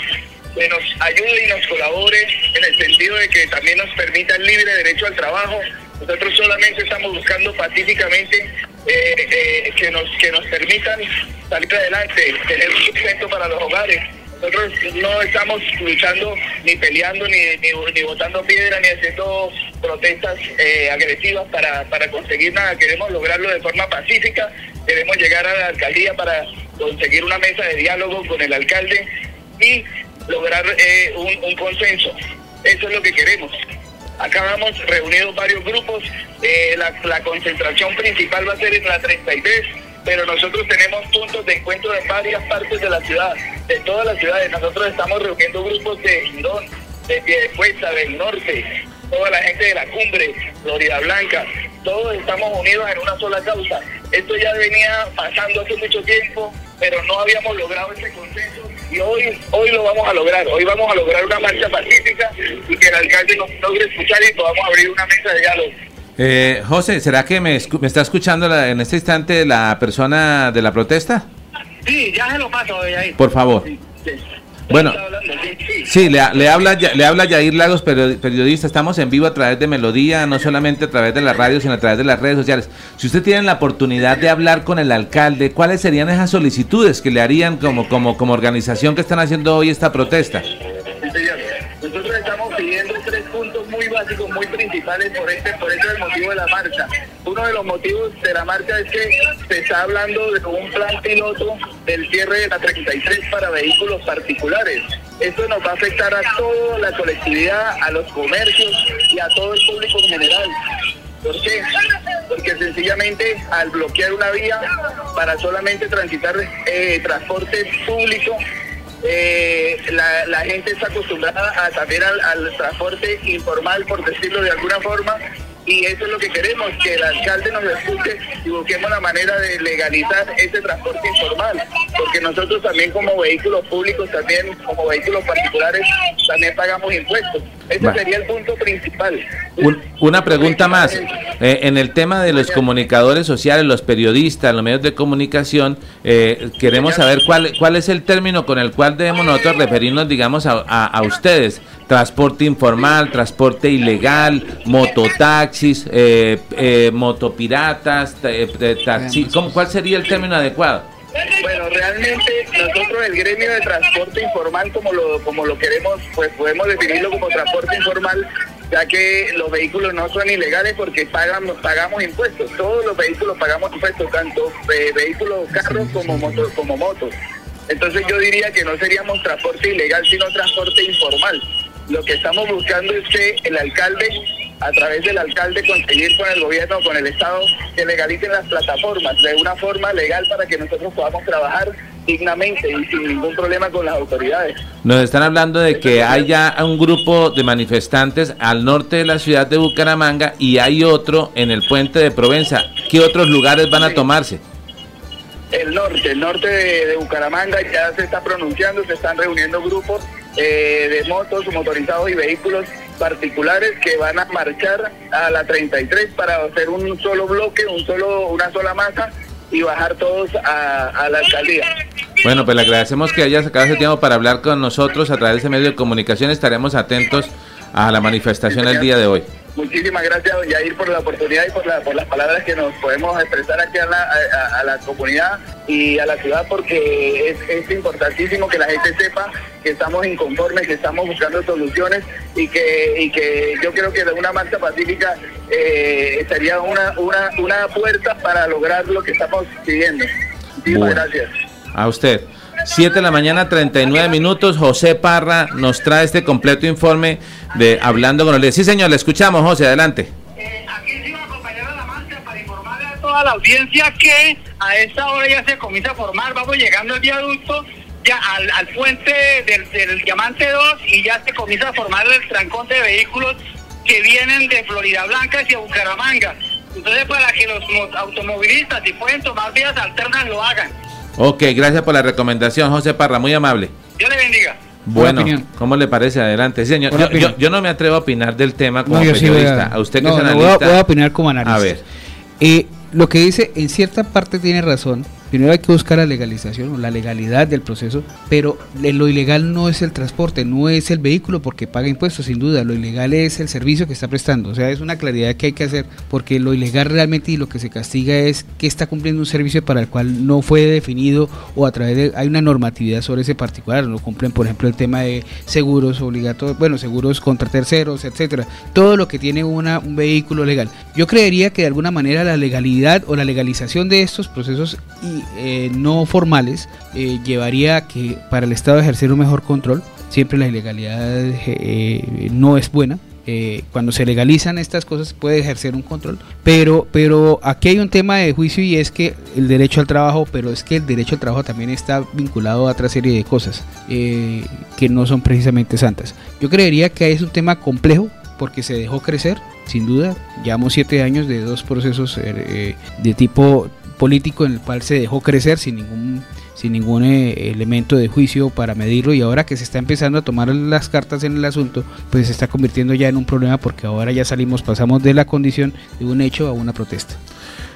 que nos ayude y nos colabore en el sentido de que también nos permita el libre derecho al trabajo. Nosotros solamente estamos buscando pacíficamente que nos que nos permitan salir adelante, tener un sustento para los hogares, nosotros no estamos luchando ni peleando ni, ni, botando piedra ni haciendo protestas eh, agresivas para, para conseguir nada. Queremos lograrlo de forma pacífica. Queremos llegar a la alcaldía para conseguir una mesa de diálogo con el alcalde y lograr eh, un, consenso. Eso es lo que queremos. Acá vamos reunidos varios grupos. Eh, la, la concentración principal va a ser en la 33 pero nosotros tenemos puntos de encuentro en varias partes de la ciudad, de todas las ciudades. Nosotros estamos reuniendo grupos de Girón, de Piedecuesta, del norte, toda la gente de la cumbre, Florida Blanca, todos estamos unidos en una sola causa. Esto ya venía pasando hace mucho tiempo, pero no habíamos logrado ese consenso y hoy, hoy lo vamos a lograr. Hoy vamos a lograr una marcha pacífica y que el alcalde nos logre escuchar y podamos abrir una mesa de diálogo. Eh, José, ¿será que me, me está escuchando en este instante la persona de la protesta? Sí, ya se lo paso ahí. Por favor. Bueno, sí, le, le, habla le habla Yair Lagos, periodista. Estamos en vivo a través de Melodía, no solamente a través de la radio, sino a través de las redes sociales. Si usted tiene la oportunidad de hablar con el alcalde, ¿cuáles serían esas solicitudes que le harían como, como, como organización que están haciendo hoy esta protesta? Por este, por eso es el motivo de la marcha. Uno de los motivos de la marcha es que se está hablando de un plan piloto del cierre de la 33 para vehículos particulares. Esto nos va a afectar a toda la colectividad, a los comercios y a todo el público en general. ¿Por qué? Porque sencillamente al bloquear una vía para solamente transitar eh, transporte público, eh, la, gente está acostumbrada a también al, transporte informal, por decirlo de alguna forma, y eso es lo que queremos, que el alcalde nos escuche y busquemos la manera de legalizar ese transporte informal, porque nosotros también como vehículos públicos, también como vehículos particulares, también pagamos impuestos. Ese sería el punto principal. una pregunta más. Eh, en el tema de los comunicadores sociales, los periodistas, los medios de comunicación, eh, queremos saber cuál, cuál es el término con el cual debemos nosotros referirnos, digamos, a, a ustedes transporte informal, transporte ilegal, mototaxis, eh, eh, motopiratas, eh, taxi, ¿cuál sería el término adecuado? Bueno, realmente nosotros el gremio de transporte informal, como lo, como lo queremos, pues podemos definirlo como transporte informal, ya que los vehículos no son ilegales porque pagamos, pagamos impuestos. Todos los vehículos pagamos impuestos, tanto vehículos, carros como motos, como motos. Entonces yo diría que no seríamos transporte ilegal, sino transporte informal. Lo que estamos buscando es que el alcalde, a través del alcalde, conseguir con el gobierno, con el Estado, que legalicen las plataformas de una forma legal para que nosotros podamos trabajar dignamente y sin ningún problema con las autoridades. Nos están hablando de que hay ya un grupo de manifestantes al norte de la ciudad de Bucaramanga y hay otro en el puente de Provenza. ¿Qué otros lugares van a tomarse? El norte, el norte de Bucaramanga ya se está pronunciando, se están reuniendo grupos eh, de motos, motorizados y vehículos particulares que van a marchar a la 33 para hacer un solo bloque, un solo, una sola masa y bajar todos a, la alcaldía. Bueno, pues le agradecemos que haya sacado ese tiempo para hablar con nosotros a través de medio de comunicación. Estaremos atentos a la manifestación el día de hoy. Muchísimas gracias, don Yair, por la oportunidad y por, la, por las palabras que nos podemos expresar aquí a la, a, la comunidad y a la ciudad, porque es, es, importantísimo que la gente sepa que estamos inconformes, que estamos buscando soluciones y que, y que yo creo que una marcha pacífica eh, sería una, una, una puerta para lograr lo que estamos pidiendo. Muchísimas gracias. A usted. 7 de la mañana, 39 minutos. José Parra nos trae este completo informe de Hablando con el Sí, señor, le escuchamos, José, adelante. Eh, aquí sigo acompañando a la marcha para informarle a toda la audiencia que a esta hora ya se comienza a formar. Vamos llegando al viaducto ya al, puente del, del, Diamante 2 y ya se comienza a formar el trancón de vehículos que vienen de Florida Blanca hacia Bucaramanga. Entonces, para que los automovilistas, si pueden tomar vías alternas, lo hagan. Ok, gracias por la recomendación, José Parra, muy amable. Dios le bendiga. Bueno, ¿cómo le parece? Adelante, señor. Yo, no me atrevo a opinar del tema como periodista. a, usted que es analista. Voy a, opinar como analista. A ver. Eh, lo que dice, en cierta parte tiene razón, Primero hay que buscar la legalización o la legalidad del proceso, pero lo ilegal no es el transporte, no es el vehículo porque paga impuestos, sin duda. Lo ilegal es el servicio que está prestando. O sea, es una claridad que hay que hacer porque lo ilegal realmente y lo que se castiga es que está cumpliendo un servicio para el cual no fue definido o a través de. Hay una normatividad sobre ese particular. No cumplen, por ejemplo, el tema de seguros obligatorios, bueno, seguros contra terceros, etcétera. Todo lo que tiene una, un vehículo legal. Yo creería que de alguna manera la legalidad o la legalización de estos procesos eh, no formales eh, llevaría a que para el Estado ejercer un mejor control. Siempre la ilegalidad eh, no es buena. cuando se legalizan estas cosas puede ejercer un control, pero, pero aquí hay un tema de juicio y es que el derecho al trabajo, pero es que el derecho al trabajo también está vinculado a otra serie de cosas que no son precisamente santas. Yo creería que es un tema complejo porque se dejó crecer, sin duda. Llevamos siete años de dos procesos de tipo político en el cual se dejó crecer sin ningún sin ningún eh, elemento de juicio para medirlo y ahora que se está empezando a tomar las cartas en el asunto, pues se está convirtiendo ya en un problema porque ahora ya salimos, pasamos de la condición de un hecho a una protesta.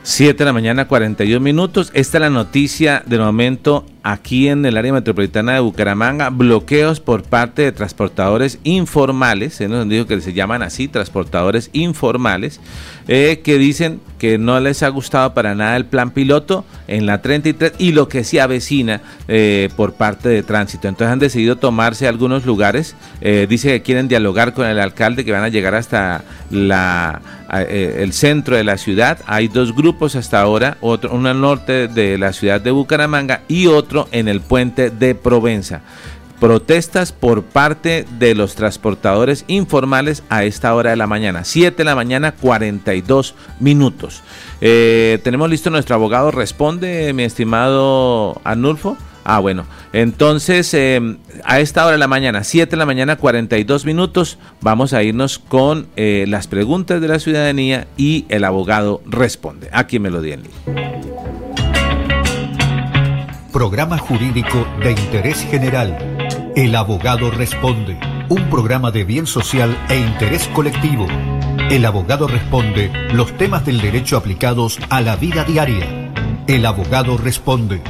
7 de la mañana, 41 minutos. Esta es la noticia del momento aquí en el área metropolitana de Bucaramanga. Bloqueos por parte de transportadores informales, se nos dijo que se llaman así, transportadores informales, eh, que dicen que no les ha gustado para nada el plan piloto en la 33 y lo que se avecina eh, por parte de tránsito. Entonces han decidido tomarse algunos lugares. Eh, dice que quieren dialogar con el alcalde, que van a llegar hasta la, el centro de la ciudad. Hay dos grupos hasta ahora, otro, uno al norte de la ciudad de Bucaramanga y otro en el puente de Provenza protestas por parte de los transportadores informales a esta hora de la mañana. 7 de la mañana, 42 minutos. Eh, tenemos listo nuestro abogado. Responde, mi estimado Anulfo. Ah, bueno. Entonces, em, a esta hora de la mañana, 7 de la mañana, 42 minutos, vamos a irnos con eh, las preguntas de la ciudadanía y el abogado responde. Aquí me lo di en Programa Jurídico de Interés General. El Abogado Responde. Un programa de bien social e interés colectivo. El Abogado Responde los temas del derecho aplicados a la vida diaria. El Abogado Responde.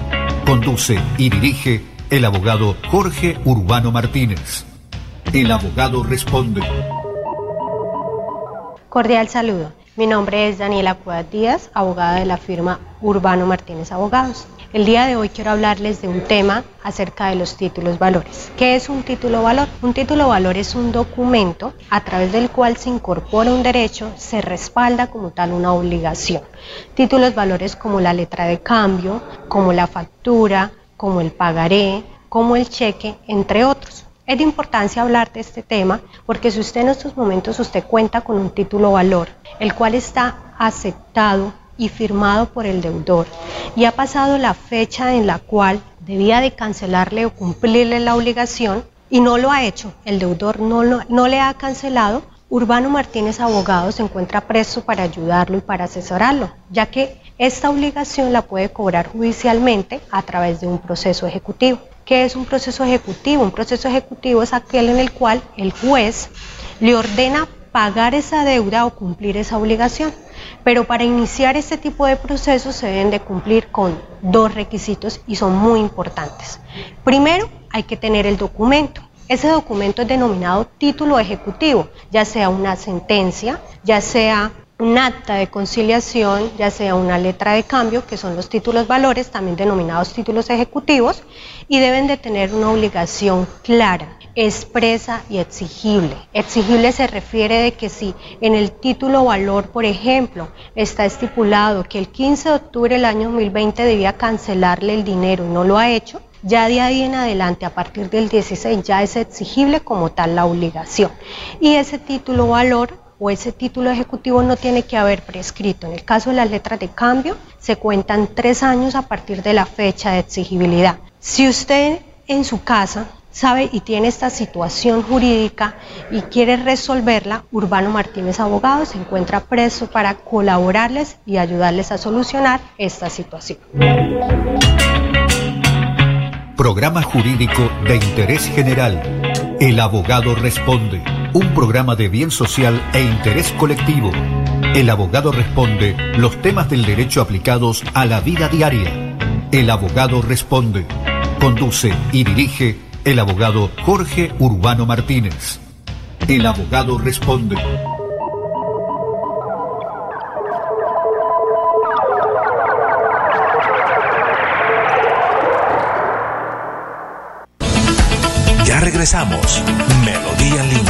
Conduce y dirige el abogado Jorge Urbano Martínez. El Abogado Responde. Cordial saludo. Mi nombre es Daniela Cuadras Díaz, abogada de la firma Urbano Martínez Abogados. El día de hoy quiero hablarles de un tema acerca de los títulos valores. ¿Qué es un título valor? Un título valor es un documento a través del cual se incorpora un derecho, se respalda como tal una obligación. Títulos valores como la letra de cambio, como la factura, como el pagaré, como el cheque, entre otros. Es de importancia hablar de este tema porque si usted en estos momentos usted cuenta con un título valor, el cual está aceptado y firmado por el deudor y ha pasado la fecha en la cual debía de cancelarle o cumplirle la obligación y no lo ha hecho, el deudor no, no le ha cancelado, Urbano Martínez Abogado se encuentra preso para ayudarlo y para asesorarlo, ya que esta obligación la puede cobrar judicialmente a través de un proceso ejecutivo. ¿Qué es un proceso ejecutivo? Un proceso ejecutivo es aquel en el cual el juez le ordena pagar esa deuda o cumplir esa obligación. Pero para iniciar este tipo de procesos se deben de cumplir con dos requisitos y son muy importantes. Primero, hay que tener el documento. Ese documento es denominado título ejecutivo, ya sea una sentencia, ya sea un acta de conciliación, ya sea una letra de cambio, que son los títulos valores, también denominados títulos ejecutivos, y deben de tener una obligación clara expresa y exigible. Exigible se refiere de que si en el título valor, por ejemplo, está estipulado que el 15 de octubre del año 2020 debía cancelarle el dinero y no lo ha hecho, ya de ahí en adelante, a partir del 16, ya es exigible como tal la obligación. Y ese título valor o ese título ejecutivo no tiene que haber prescrito. En el caso de las letras de cambio, se cuentan tres años a partir de la fecha de exigibilidad. Si usted en su casa sabe y tiene esta situación jurídica y quiere resolverla, Urbano Martínez Abogado se encuentra preso para colaborarles y ayudarles a solucionar esta situación. programa jurídico de interés general. El abogado responde, un programa de bien social e interés colectivo. El abogado responde los temas del derecho aplicados a la vida diaria. El abogado responde. Conduce y dirige el abogado Jorge Urbano Martínez. El abogado responde. Ya regresamos. Melodía en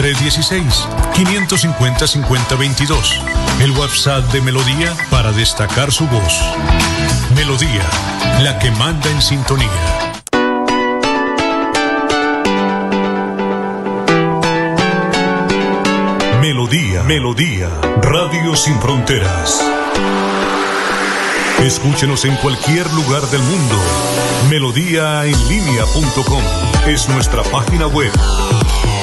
316-550-5022. El WhatsApp de Melodía para destacar su voz. Melodía, la que manda en sintonía. Melodía, Melodía, Radio Sin Fronteras. Escúchenos en cualquier lugar del mundo. Melodíaenlínea.com es nuestra página web.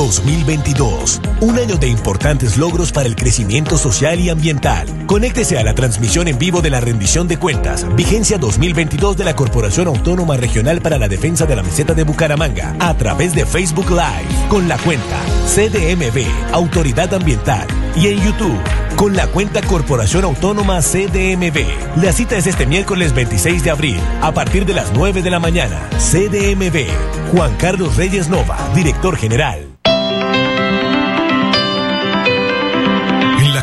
2022, un año de importantes logros para el crecimiento social y ambiental. Conéctese a la transmisión en vivo de la rendición de cuentas, vigencia 2022 de la Corporación Autónoma Regional para la Defensa de la Meseta de Bucaramanga, a través de Facebook Live, con la cuenta CDMB, Autoridad Ambiental, y en YouTube, con la cuenta Corporación Autónoma CDMB. La cita es este miércoles 26 de abril, a partir de las 9 de la mañana. CDMB, Juan Carlos Reyes Nova, director general.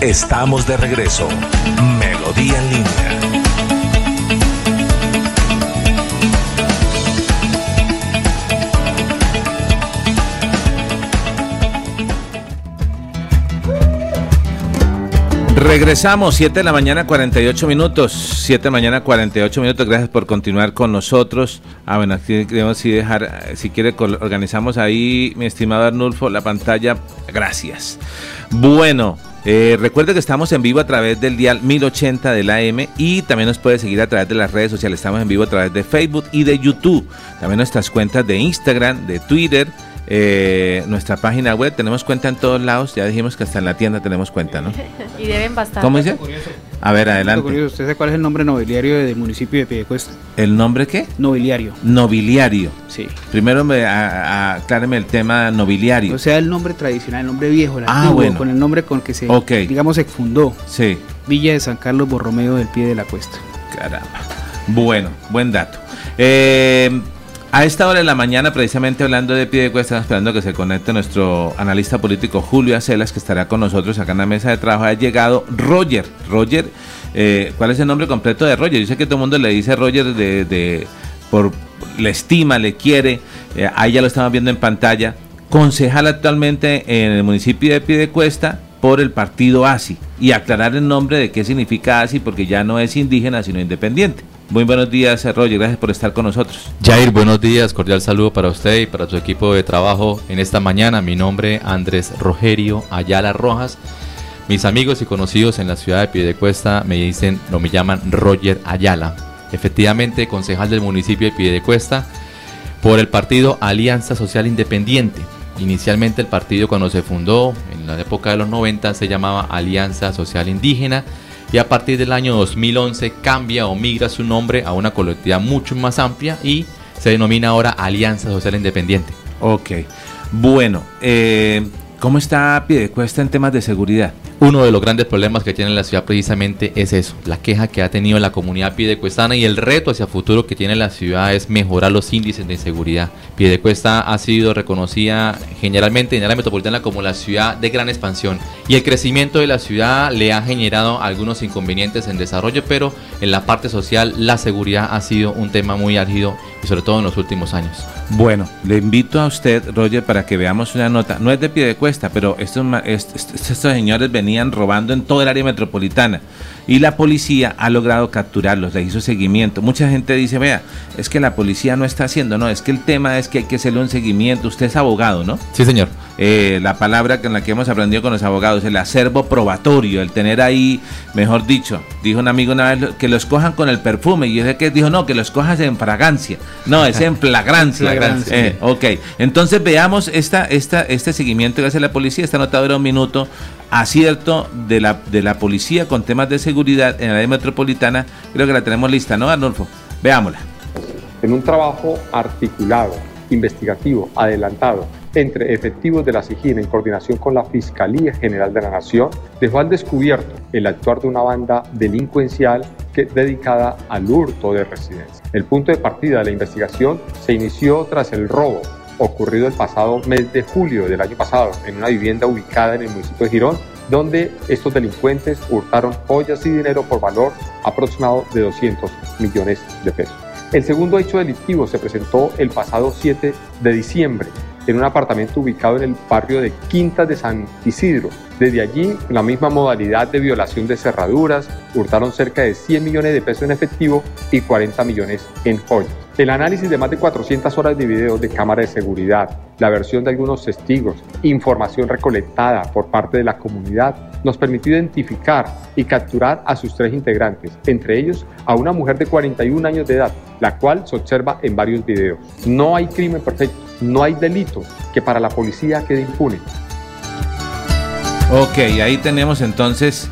Estamos de regreso. Melodía en línea. Regresamos, 7 de la mañana, 48 minutos. 7 de la mañana, 48 minutos. Gracias por continuar con nosotros. Ah, bueno, aquí queremos sí dejar, si quiere, organizamos ahí, mi estimado Arnulfo, la pantalla. Gracias. Bueno, eh, recuerde que estamos en vivo a través del dial 1080 de la AM y también nos puede seguir a través de las redes sociales. Estamos en vivo a través de Facebook y de YouTube. También nuestras cuentas de Instagram, de Twitter. Eh, nuestra página web, tenemos cuenta en todos lados, ya dijimos que hasta en la tienda tenemos cuenta, ¿no? y deben bastante. ¿Cómo dice? A ver, adelante. Curioso, ¿Usted sabe cuál es el nombre nobiliario del municipio de Piedecuesta? ¿El nombre qué? Nobiliario. Nobiliario. Sí. Primero me a- a- acláreme el tema nobiliario. O sea, el nombre tradicional, el nombre viejo, el Ah, antiguo, bueno. con el nombre con que se, Ok. digamos, se fundó. Sí. Villa de San Carlos Borromeo del Pie de la Cuesta. Caramba. Bueno, buen dato. Eh, a esta hora de la mañana, precisamente hablando de pie de cuesta, esperando que se conecte nuestro analista político Julio Acelas, que estará con nosotros acá en la mesa de trabajo. Ha llegado Roger. Roger, eh, ¿cuál es el nombre completo de Roger? Yo sé que todo el mundo le dice Roger de, de- por le estima, le quiere. eh, ahí ya lo estamos viendo en pantalla. Concejal actualmente en el municipio de Piedecuesta por el partido ASI. Y aclarar el nombre de qué significa ASI, porque ya no es indígena, sino independiente. Muy buenos días, Roger. Gracias por estar con nosotros. Jair, buenos días, cordial saludo para usted y para su equipo de trabajo en esta mañana. Mi nombre Andrés Rogerio Ayala Rojas. Mis amigos y conocidos en la ciudad de Piedecuesta me dicen, no me llaman Roger Ayala. Efectivamente, concejal del municipio de Piedecuesta por el partido Alianza Social Independiente. Inicialmente el partido cuando se fundó en la época de los 90 se llamaba Alianza Social Indígena y a partir del año 2011 cambia o migra su nombre a una colectividad mucho más amplia y se denomina ahora Alianza Social Independiente. Ok, bueno, eh, ¿cómo está Piedecuesta en temas de seguridad? Uno de los grandes problemas que tiene la ciudad precisamente es eso, la queja que ha tenido la comunidad piedecuestana y el reto hacia futuro que tiene la ciudad es mejorar los índices de inseguridad. Piedecuesta ha sido reconocida generalmente en la área metropolitana como la ciudad de gran expansión y el crecimiento de la ciudad le ha generado algunos inconvenientes en desarrollo, pero en la parte social la seguridad ha sido un tema muy álgido y sobre todo en los últimos años. Bueno, le invito a usted, Roger, para que veamos una nota. No es de Piedecuesta, pero estos, estos, estos señores venían robando en todo el área metropolitana y la policía ha logrado capturarlos, le hizo seguimiento. Mucha gente dice, vea, es que la policía no está haciendo, no, es que el tema es que hay que hacerle un seguimiento. Usted es abogado, ¿no? Sí, señor. Eh, la palabra con la que hemos aprendido con los abogados, el acervo probatorio, el tener ahí, mejor dicho, dijo un amigo una vez que los cojan con el perfume y yo sé que dijo, no, que los cojas en fragancia. No, es en flagrancia. flagrancia. Eh, ok, entonces veamos esta, esta, este seguimiento que hace la policía, esta nota dura un minuto, acierto de la, de la policía con temas de seguridad en la área metropolitana. Creo que la tenemos lista, ¿no, Arnulfo? Veámosla. En un trabajo articulado, investigativo, adelantado, entre efectivos de la SIGIN en coordinación con la Fiscalía General de la Nación, dejó al descubierto el actuar de una banda delincuencial que, dedicada al hurto de residencias. El punto de partida de la investigación se inició tras el robo ocurrido el pasado mes de julio del año pasado en una vivienda ubicada en el municipio de Girón, donde estos delincuentes hurtaron joyas y dinero por valor aproximado de 200 millones de pesos. El segundo hecho delictivo se presentó el pasado 7 de diciembre en un apartamento ubicado en el barrio de Quintas de San Isidro. Desde allí, la misma modalidad de violación de cerraduras, hurtaron cerca de 100 millones de pesos en efectivo y 40 millones en joyas. El análisis de más de 400 horas de video de cámara de seguridad, la versión de algunos testigos, información recolectada por parte de la comunidad, nos permitió identificar y capturar a sus tres integrantes, entre ellos a una mujer de 41 años de edad, la cual se observa en varios videos. No hay crimen perfecto, no hay delito que para la policía quede impune. Ok, ahí tenemos entonces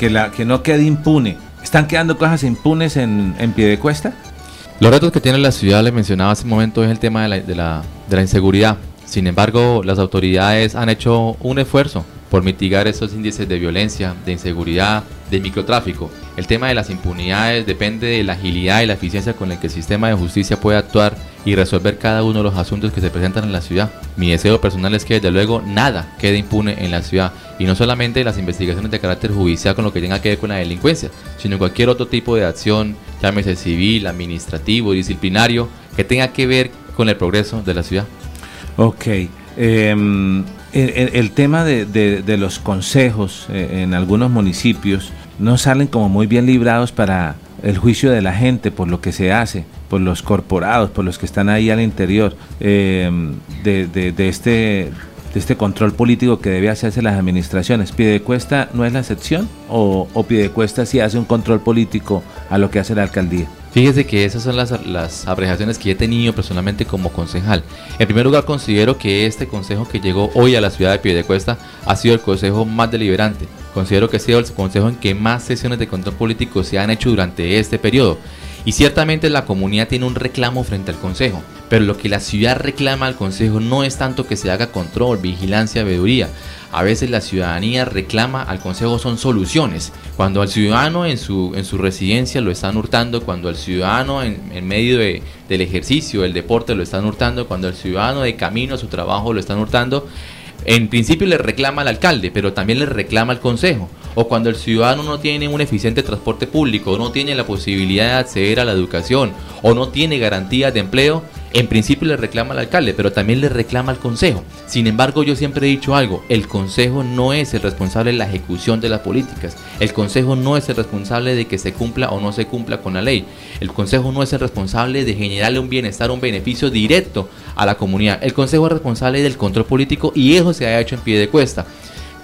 que, la, que no quede impune. ¿Están quedando cosas impunes en, en pie de cuesta? Los retos que tiene la ciudad, le mencionaba hace un momento, es el tema de la, de la, de la inseguridad. Sin embargo, las autoridades han hecho un esfuerzo por mitigar esos índices de violencia, de inseguridad, de microtráfico. El tema de las impunidades depende de la agilidad y la eficiencia con la que el sistema de justicia puede actuar y resolver cada uno de los asuntos que se presentan en la ciudad. Mi deseo personal es que desde luego nada quede impune en la ciudad y no solamente las investigaciones de carácter judicial con lo que tenga que ver con la delincuencia, sino cualquier otro tipo de acción, llámese civil, administrativo, disciplinario, que tenga que ver con el progreso de la ciudad. Ok. Eh, el, tema de, los consejos eh, en algunos municipios no salen como muy bien librados para el juicio de la gente por lo que se hace, por los corporados, por los que están ahí al interior eh, este de este control político que debe hacerse las administraciones. ¿Piedecuesta no es la excepción o, o Piedecuesta sí hace un control político a lo que hace la alcaldía? Fíjese que esas son las, las apreciaciones que he tenido personalmente como concejal. En primer lugar, considero que este consejo que llegó hoy a la ciudad de Piedecuesta ha sido el consejo más deliberante. Considero que ha sido el consejo en que más sesiones de control político se han hecho durante este periodo. Y ciertamente la comunidad tiene un reclamo frente al Consejo, pero lo que la ciudad reclama al Consejo no es tanto que se haga control, vigilancia, veeduría. A veces la ciudadanía reclama al Consejo son soluciones. Cuando al ciudadano en su, en su residencia lo están hurtando, cuando al ciudadano en, medio de, del ejercicio, del deporte lo están hurtando, cuando al ciudadano de camino a su trabajo lo están hurtando, en principio le reclama al alcalde, pero también le reclama al consejo. O cuando el ciudadano no tiene un eficiente transporte público, no tiene la posibilidad de acceder a la educación, o no tiene garantías de empleo, en principio le reclama al alcalde, pero también le reclama al consejo. Sin embargo, yo siempre he dicho algo, el consejo no es el responsable de la ejecución de las políticas. El consejo no es el responsable de que se cumpla o no se cumpla con la ley. El consejo no es el responsable de generarle un bienestar, un beneficio directo a la comunidad. El consejo es responsable del control político y eso se ha hecho en pie de cuesta.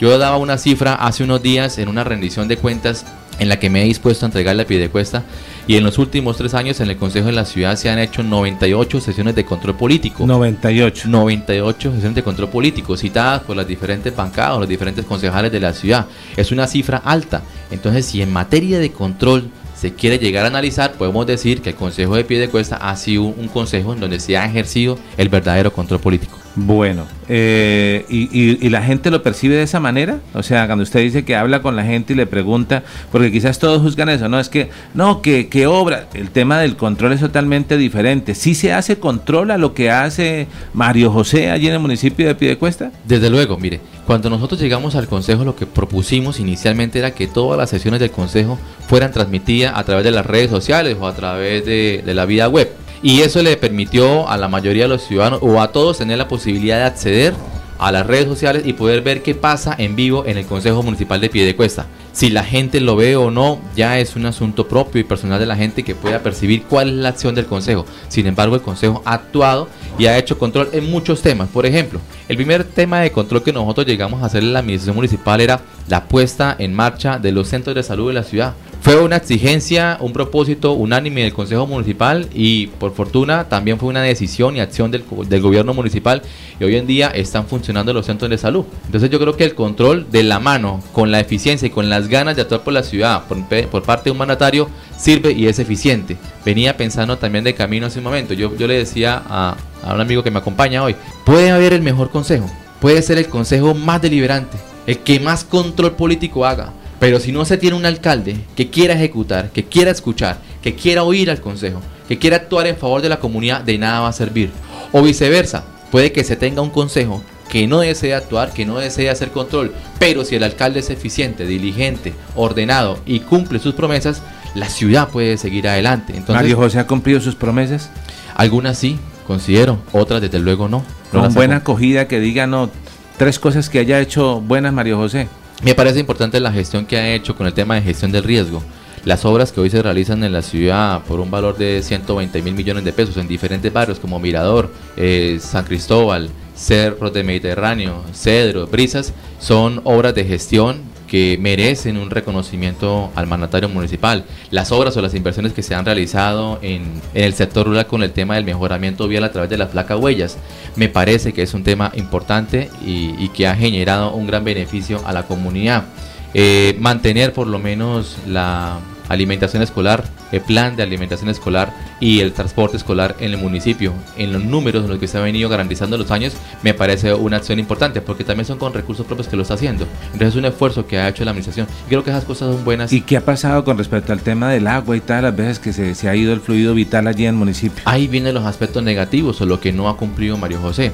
Yo daba una cifra hace unos días en una rendición de cuentas en la que me he dispuesto a entregarle a Piedecuesta y en los últimos tres años en el Consejo de la Ciudad se han hecho 98 sesiones de control político. 98. 98 sesiones de control político citadas por las diferentes bancadas, los diferentes concejales de la ciudad. Es una cifra alta. Entonces, si en materia de control se quiere llegar a analizar, podemos decir que el Consejo de Piedecuesta ha sido un consejo en donde se ha ejercido el verdadero control político. Bueno, eh, y, la gente lo percibe de esa manera? O sea, cuando usted dice que habla con la gente y le pregunta, porque quizás todos juzgan eso, no es que, no, que, que obra, el tema del control es totalmente diferente. ¿Sí se hace control a lo que hace Mario José allí en el municipio de Piedecuesta? Desde luego, mire, cuando nosotros llegamos al Consejo lo que propusimos inicialmente era que todas las sesiones del Consejo fueran transmitidas a través de las redes sociales o a través de, de la vida web. Y eso le permitió a la mayoría de los ciudadanos o a todos tener la posibilidad de acceder a las redes sociales y poder ver qué pasa en vivo en el Consejo Municipal de Piedecuesta. Si la gente lo ve o no, ya es un asunto propio y personal de la gente que pueda percibir cuál es la acción del Consejo. Sin embargo, el Consejo ha actuado y ha hecho control en muchos temas. Por ejemplo, el primer tema de control que nosotros llegamos a hacer en la Administración Municipal era la puesta en marcha de los centros de salud de la ciudad. Fue una exigencia, un propósito unánime del Consejo Municipal y por fortuna también fue una decisión y acción del, gobierno municipal y hoy en día están funcionando los centros de salud. Entonces yo creo que el control de la mano, con la eficiencia y con las ganas de actuar por la ciudad por, parte de un mandatario sirve y es eficiente. Venía pensando también de camino hace un momento. Yo, yo le decía a, a un amigo que me acompaña hoy, puede haber el mejor consejo, puede ser el consejo más deliberante, el que más control político haga pero si no se tiene un alcalde que quiera ejecutar, que quiera escuchar, que quiera oír al consejo, que quiera actuar en favor de la comunidad, de nada va a servir. O viceversa, puede que se tenga un consejo que no desee actuar, que no desee hacer control, pero si el alcalde es eficiente, diligente, ordenado y cumple sus promesas, la ciudad puede seguir adelante. Entonces, ¿Mario José ha cumplido sus promesas? Algunas sí, considero, otras desde luego no. Con buena acogida que diga no, tres cosas que haya hecho buenas Mario José. Me parece importante la gestión que ha hecho con el tema de gestión del riesgo. Las obras que hoy se realizan en la ciudad por un valor de 120 mil millones de pesos en diferentes barrios como Mirador, eh, San Cristóbal, Cerros de Mediterráneo, Cedro, Brisas, son obras de gestión que merecen un reconocimiento al mandatario municipal. Las obras o las inversiones que se han realizado en, el sector rural con el tema del mejoramiento vial a través de las placas huellas, me parece que es un tema importante y, que ha generado un gran beneficio a la comunidad. Eh, mantener por lo menos la alimentación escolar, el plan de alimentación escolar y el transporte escolar en el municipio, en los números en los que se ha venido garantizando los años, me parece una acción importante porque también son con recursos propios que lo está haciendo. Entonces es un esfuerzo que ha hecho la administración. creo que esas cosas son buenas. ¿Y qué ha pasado con respecto al tema del agua y tal, las veces que se, se ha ido el fluido vital allí en el municipio? Ahí vienen los aspectos negativos o lo que no ha cumplido Mario José.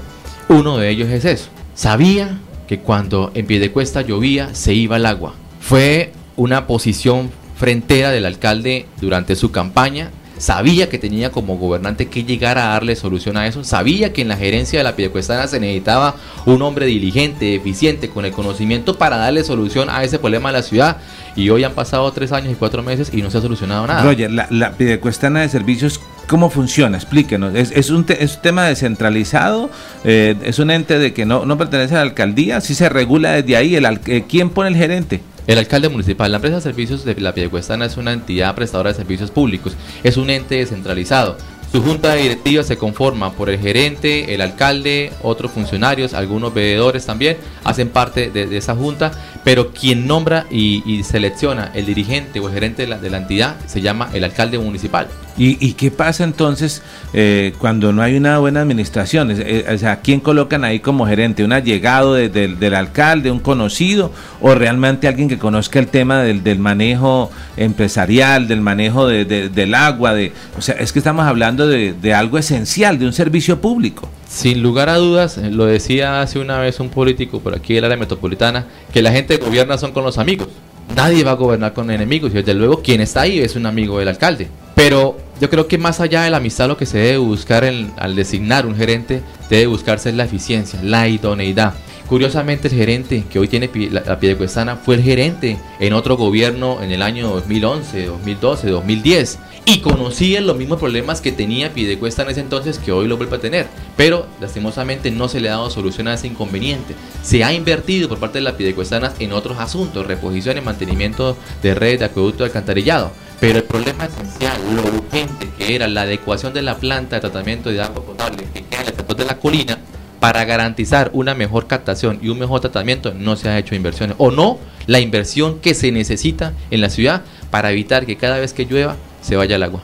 Uno de ellos es eso. Sabía que cuando en pie de cuesta llovía se iba el agua. Fue una posición frentera del alcalde durante su campaña. Sabía que tenía como gobernante que llegar a darle solución a eso. Sabía que en la gerencia de la Piedecuestana se necesitaba un hombre diligente, eficiente, con el conocimiento para darle solución a ese problema de la ciudad. Y hoy han pasado tres años y cuatro meses y no se ha solucionado nada. Roger, la, la Piedecuestana de Servicios ¿Cómo funciona? Explíquenos. ¿Es, un, tema descentralizado? Eh, ¿Es un ente de que no, no pertenece a la alcaldía? ¿Si se regula desde ahí? El, eh, ¿Quién pone el gerente? El alcalde municipal, la empresa de servicios de la Piedecuestana es una entidad prestadora de servicios públicos, es un ente descentralizado. Su junta directiva se conforma por el gerente, el alcalde, otros funcionarios, algunos veedores también hacen parte de, esa junta, pero quien nombra y, selecciona el dirigente o el gerente de la, de la, entidad se llama el alcalde municipal. ¿Y, qué pasa entonces eh, cuando no hay una buena administración? Eh, o sea, ¿quién colocan ahí como gerente? ¿Un allegado del alcalde, un conocido o realmente alguien que conozca el tema del, manejo empresarial, del manejo del agua? De, o sea, es que estamos hablando de, algo esencial, de un servicio público. Sin lugar a dudas, eh, lo decía hace una vez un político por aquí del área metropolitana, que la gente gobierna son con los amigos. Nadie va a gobernar con enemigos y desde luego quien está ahí es un amigo del alcalde. Pero yo creo que más allá de la amistad lo que se debe buscar al designar un gerente debe buscarse la eficiencia, la idoneidad. Curiosamente el gerente que hoy tiene la, la Piedecuestana fue el gerente en otro gobierno en el año 2011, 2012, 2010 y conocía los mismos problemas que tenía Piedecuesta en ese entonces que hoy lo vuelve a tener. Pero lastimosamente no se le ha dado solución a ese inconveniente. Se ha invertido por parte de las Piedecuestanas en otros asuntos, reposición y mantenimiento de redes de acueducto de alcantarillado. Pero el problema esencial, lo urgente que era la adecuación de la planta de tratamiento de agua potable que queda en el sector de la colina, para garantizar una mejor captación y un mejor tratamiento no se ha hecho inversiones o no la inversión que se necesita en la ciudad para evitar que cada vez que llueva se vaya el agua.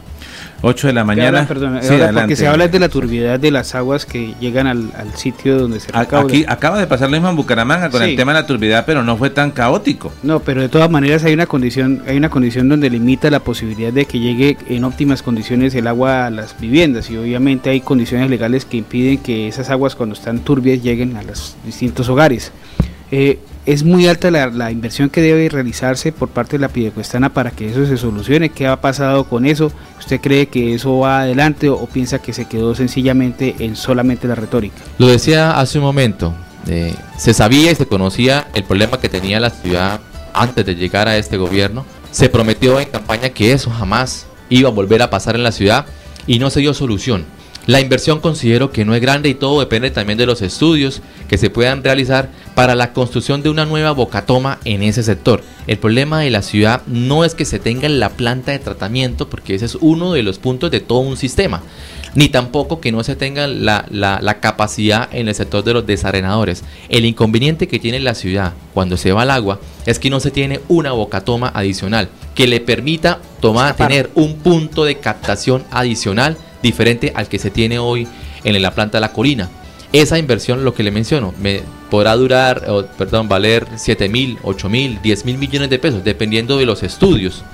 8 de la mañana. perdón, porque se habla de la turbiedad de las aguas que llegan al, sitio donde se recauda. Aquí acaba de pasar lo mismo en Bucaramanga con el tema de la turbiedad, pero no fue tan caótico. No, pero de todas maneras hay una condición, hay una condición donde limita la posibilidad de que llegue en óptimas condiciones el agua a las viviendas y obviamente hay condiciones legales que impiden que esas aguas cuando están turbias lleguen a los distintos hogares. Eh, es muy alta la, inversión que debe realizarse por parte de la Pidecuestana para que eso se solucione. ¿Qué ha pasado con eso? ¿Usted cree que eso va adelante o, piensa que se quedó sencillamente en solamente la retórica? Lo decía hace un momento, eh, se sabía y se conocía el problema que tenía la ciudad antes de llegar a este gobierno. Se prometió en campaña que eso jamás iba a volver a pasar en la ciudad y no se dio solución. La inversión considero que no es grande y todo depende también de los estudios que se puedan realizar para la construcción de una nueva bocatoma en ese sector. El problema de la ciudad no es que se tenga la planta de tratamiento, porque ese es uno de los puntos de todo un sistema, ni tampoco que no se tenga la, la capacidad en el sector de los desarenadores. El inconveniente que tiene la ciudad cuando se va al agua es que no se tiene una bocatoma adicional que le permita tomar, tener un punto de captación adicional diferente al que se tiene hoy en la planta de la colina. Esa inversión, lo que le menciono, me podrá durar, perdón, valer 7 mil, 8 mil, 10 mil millones de pesos, dependiendo de los estudios.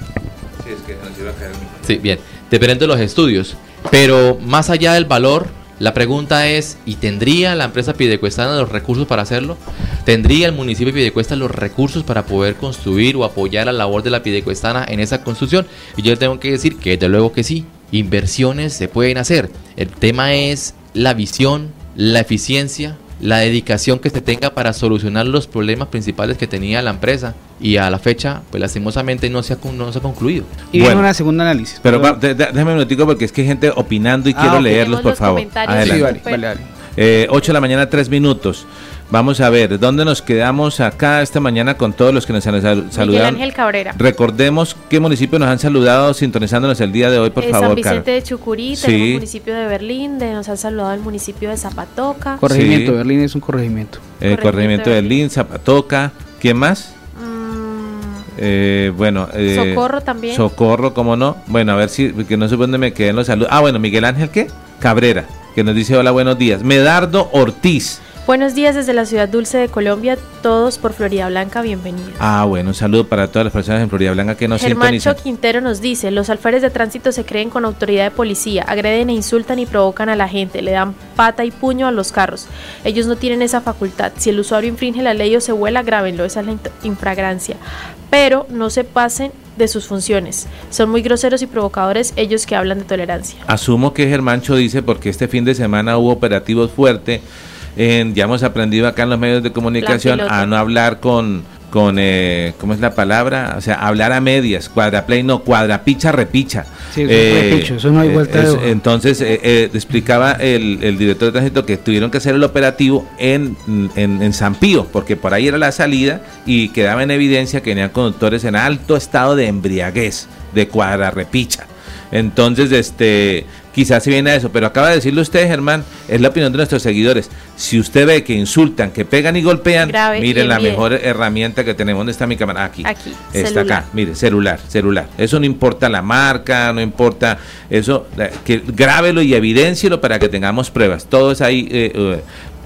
Sí, es que nos iba a caer Sí, bien, dependiendo de los estudios. Pero más allá del valor, la pregunta es, ¿y tendría la empresa Pidecuestana los recursos para hacerlo? ¿Tendría el municipio de Pidecuesta los recursos para poder construir o apoyar la labor de la Pidecuestana en esa construcción? Y yo tengo que decir que desde luego que sí inversiones se pueden hacer. El tema es la visión, la eficiencia, la dedicación que se tenga para solucionar los problemas principales que tenía la empresa y a la fecha, pues lastimosamente no se ha, no se ha concluido. Y bueno, una segunda análisis. Pero déjame un minutico porque es que hay gente opinando y ah, quiero leerlos, por favor. Adelante. 8 eh, de la mañana, 3 minutos. Vamos a ver, ¿dónde nos quedamos acá esta mañana con todos los que nos han saludado? Miguel Ángel Cabrera. Recordemos qué municipio nos han saludado sintonizándonos el día de hoy, por eh, favor. San Vicente de Chucurí, el municipio de Berlín, de, nos han saludado el municipio de Zapatoca. Corregimiento, Berlín es un corregimiento. El corregimiento, de Berlín, Zapatoca, ¿quién más? Mm. Eh, bueno, eh, Socorro también. Socorro, ¿cómo no? Bueno, a ver si, que no sé dónde me queden los saludos. Ah, bueno, Miguel Ángel, ¿qué? Cabrera, que nos dice hola, buenos días. Medardo Ortiz. Buenos días desde la ciudad dulce de Colombia, todos por Florida Blanca, bienvenidos. Ah, bueno, un saludo para todas las personas en Florida Blanca que nos sintonizan. Quintero nos dice, los alférez de tránsito se creen con autoridad de policía, agreden e insultan y provocan a la gente, le dan pata y puño a los carros. Ellos no tienen esa facultad. Si el usuario infringe la ley o se vuela, grábenlo, esa es la infragrancia. Pero no se pasen de sus funciones. Son muy groseros y provocadores ellos que hablan de tolerancia. Asumo que Germancho dice porque este fin de semana hubo operativos fuertes ya hemos aprendido acá en los medios de comunicación a no hablar con, con eh, ¿cómo es la palabra? O sea, hablar a medias, cuadraplay, no, cuadrapicha, repicha. Sí, eh, eso no hay vuelta Entonces, eh, explicaba el, el, director de tránsito que tuvieron que hacer el operativo en, en, en San Pío, porque por ahí era la salida y quedaba en evidencia que venían conductores en alto estado de embriaguez, de cuadrarepicha. Entonces, este, quizás se viene a eso, pero acaba de decirlo usted, Germán, es la opinión de nuestros seguidores. Si usted ve que insultan, que pegan y golpean, miren la mejor herramienta que tenemos. ¿Dónde está mi cámara? Aquí. Aquí. Está acá. Mire, celular, celular. Eso no importa la marca, no importa eso. Que grábelo y evidencielo para que tengamos pruebas. Todo es ahí. Eh, eh,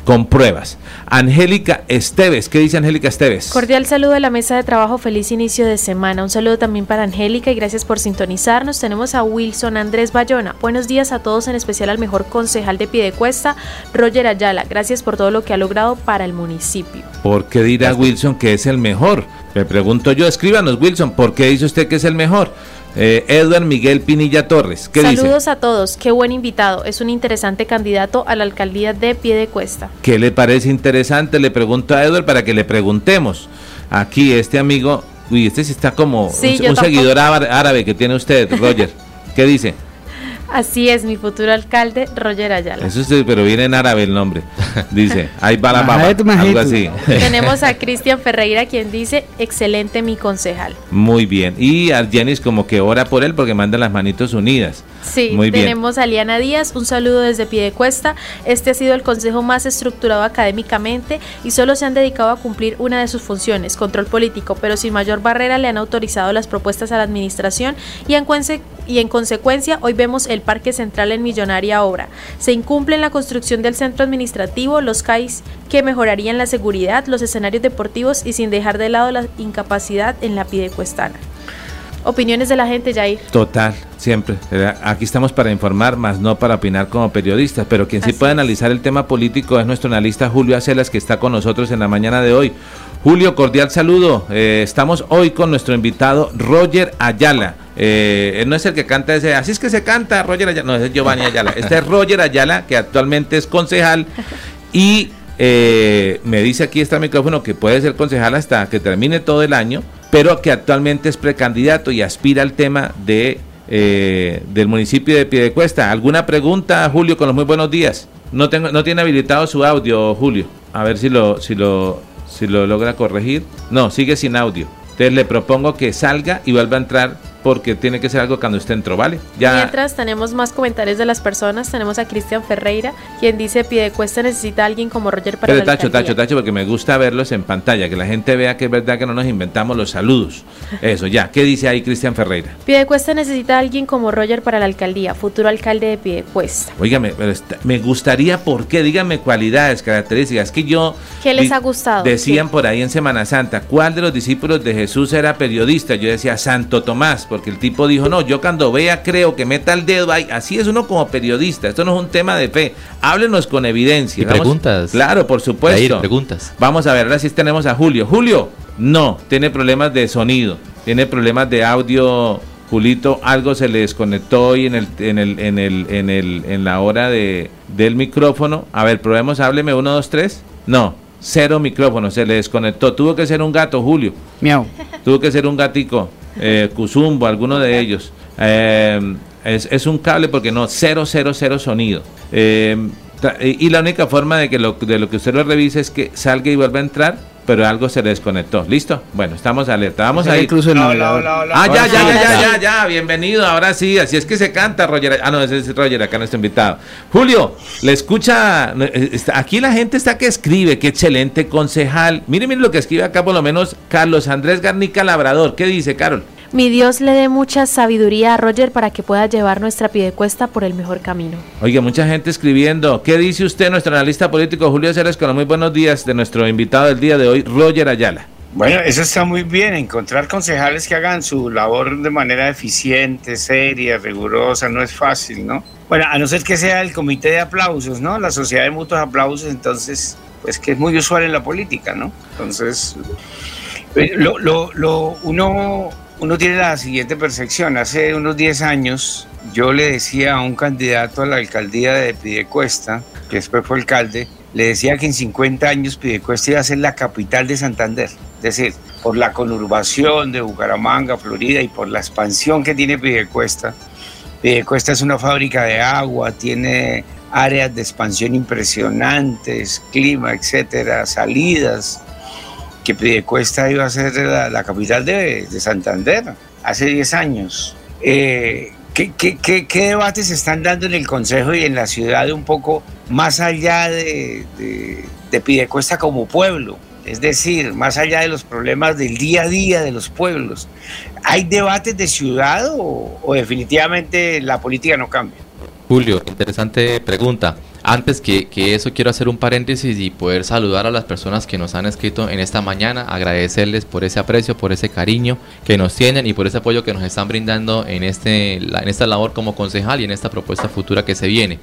con pruebas. Angélica Esteves, ¿qué dice Angélica Esteves? Cordial saludo a la mesa de trabajo, feliz inicio de semana. Un saludo también para Angélica y gracias por sintonizarnos. Tenemos a Wilson Andrés Bayona. Buenos días a todos, en especial al mejor concejal de Piedecuesta, Roger Ayala. Gracias por todo lo que ha logrado para el municipio. ¿Por qué dirá Wilson que es el mejor? Me pregunto yo, escríbanos Wilson, ¿por qué dice usted que es el mejor? Eh, Edward Miguel Pinilla Torres. ¿qué Saludos a todos, qué buen invitado. Es un interesante candidato a la alcaldía de Piedecuesta. ¿Qué le parece interesante? Le pregunto a Edward para que le preguntemos. Aquí este amigo, uy, este sí está como un, seguidor árabe que tiene usted, Roger. ¿Qué dice? Así es, mi futuro alcalde, Roger Ayala. Eso sí, pero viene en árabe el nombre. Dice, ahí va la algo así. Tenemos a Cristian Ferreira quien dice, excelente mi concejal. Muy bien. Y a Jenis como que ora por él porque manda las manitos unidas. Sí, Muy tenemos a Liana Díaz, un saludo desde Piedecuesta. Este ha sido el consejo más estructurado académicamente y solo se han dedicado a cumplir una de sus funciones, control político, pero sin mayor barrera le han autorizado las propuestas a la administración y en, y en consecuencia hoy vemos el Parque Central en millonaria obra. Se incumple en la construcción del centro administrativo, los CAIs que mejorarían la seguridad, los escenarios deportivos y sin dejar de lado la incapacidad en la Piedecuestana. Opiniones de la gente, Jair. Total, siempre. Aquí estamos para informar, más no para opinar como periodistas. Pero quien sí puede analizar el tema político es nuestro analista Julio Acelas, que está con nosotros en la mañana de hoy. Julio, cordial saludo. Eh, estamos hoy con nuestro invitado Roger Ayala. Eh, él no es el que canta ese, así es que se canta Roger Ayala, no, es Giovanni Ayala. Este es Roger Ayala, que actualmente es concejal y eh, me dice aquí está el micrófono que puede ser concejal hasta que termine todo el año pero que actualmente es precandidato y aspira al tema de eh, del municipio de Piedecuesta. ¿Alguna pregunta, Julio, con los muy buenos días? No tengo, no tiene habilitado su audio, Julio. A ver si lo, si lo, si lo logra corregir. No, sigue sin audio. Entonces le propongo que salga y vuelva a entrar porque tiene que ser algo cuando usted entró, ¿vale? Ya. Mientras tenemos más comentarios de las personas, tenemos a Cristian Ferreira, quien dice Piedecuesta necesita a alguien como Roger para Pero tacho, tacho, tacho, porque me gusta verlos en pantalla, que la gente vea que es verdad que no nos inventamos los saludos. Eso, ya. ¿Qué dice ahí Cristian Ferreira? Piedecuesta necesita a alguien como Roger para la alcaldía, futuro alcalde de Piedecuesta. Óigame, me gustaría, ¿por qué? Díganme cualidades, características. Que yo... ¿Qué les ha gustado? Decían por ahí en Semana Santa, ¿cuál de los discípulos de Jesús era periodista? Yo decía Santo Tomás porque el tipo dijo, no, yo cuando vea creo que meta el dedo ahí. Así es uno como periodista, esto no es un tema de fe. Háblenos con evidencia. ¿Y preguntas? Claro, por supuesto. preguntas. Vamos a ver, ahora sí tenemos a Julio. Julio, no, tiene problemas de sonido, tiene problemas de audio. Julito, algo se le desconectó hoy en el, en el, en el, en el, en la hora de, del micrófono. A ver, probemos, hábleme, uno, dos, tres. No, cero micrófono, se le desconectó. Tuvo que ser un gato, Julio. Miau. Tuvo que ser un gatico eh, Cusumbo, alguno de ellos. Eh, es, un cable porque no, cero, cero, cero sonido. Eh, y la única forma de que lo, de lo que usted lo revise es que salga y vuelva a entrar pero algo se desconectó. ¿Listo? Bueno, estamos alerta. Vamos a ir. Incluso ah, ya, ya, ya, ya, ya, ya, bienvenido. Ahora sí, así es que se canta, Roger. Ah, no, ese es Roger, acá nuestro invitado. Julio, le escucha. Eh, aquí la gente está que escribe, qué excelente concejal. Mire, mire lo que escribe acá, por lo menos Carlos Andrés Garnica Labrador. ¿Qué dice, Carol? Mi Dios le dé mucha sabiduría a Roger para que pueda llevar nuestra pidecuesta por el mejor camino. Oiga, mucha gente escribiendo. ¿Qué dice usted, nuestro analista político Julio Ceres, con los muy buenos días de nuestro invitado del día de hoy, Roger Ayala? Bueno, eso está muy bien, encontrar concejales que hagan su labor de manera eficiente, seria, rigurosa, no es fácil, ¿no? Bueno, a no ser que sea el comité de aplausos, ¿no? La sociedad de mutuos aplausos, entonces, pues que es muy usual en la política, ¿no? Entonces, eh, lo, lo, lo uno uno tiene la siguiente percepción. Hace unos 10 años yo le decía a un candidato a la alcaldía de Pidecuesta, que después fue alcalde, le decía que en 50 años Pidecuesta iba a ser la capital de Santander. Es decir, por la conurbación de Bucaramanga, Florida y por la expansión que tiene Pidecuesta. Pidecuesta es una fábrica de agua, tiene áreas de expansión impresionantes, clima, etcétera, salidas que Piedecuesta iba a ser la, capital de, Santander hace 10 años. Eh, ¿qué, qué, debates se están dando en el Consejo y en la ciudad un poco más allá de, de, Piedecuesta como pueblo? Es decir, más allá de los problemas del día a día de los pueblos. ¿Hay debates de ciudad o definitivamente la política no cambia? Julio, interesante pregunta. Antes que, eso, quiero hacer un paréntesis y poder saludar a las personas que nos han escrito en esta mañana, agradecerles por ese aprecio, por ese cariño que nos tienen y por ese apoyo que nos están brindando en, este, en esta labor como concejal y en esta propuesta futura que se viene.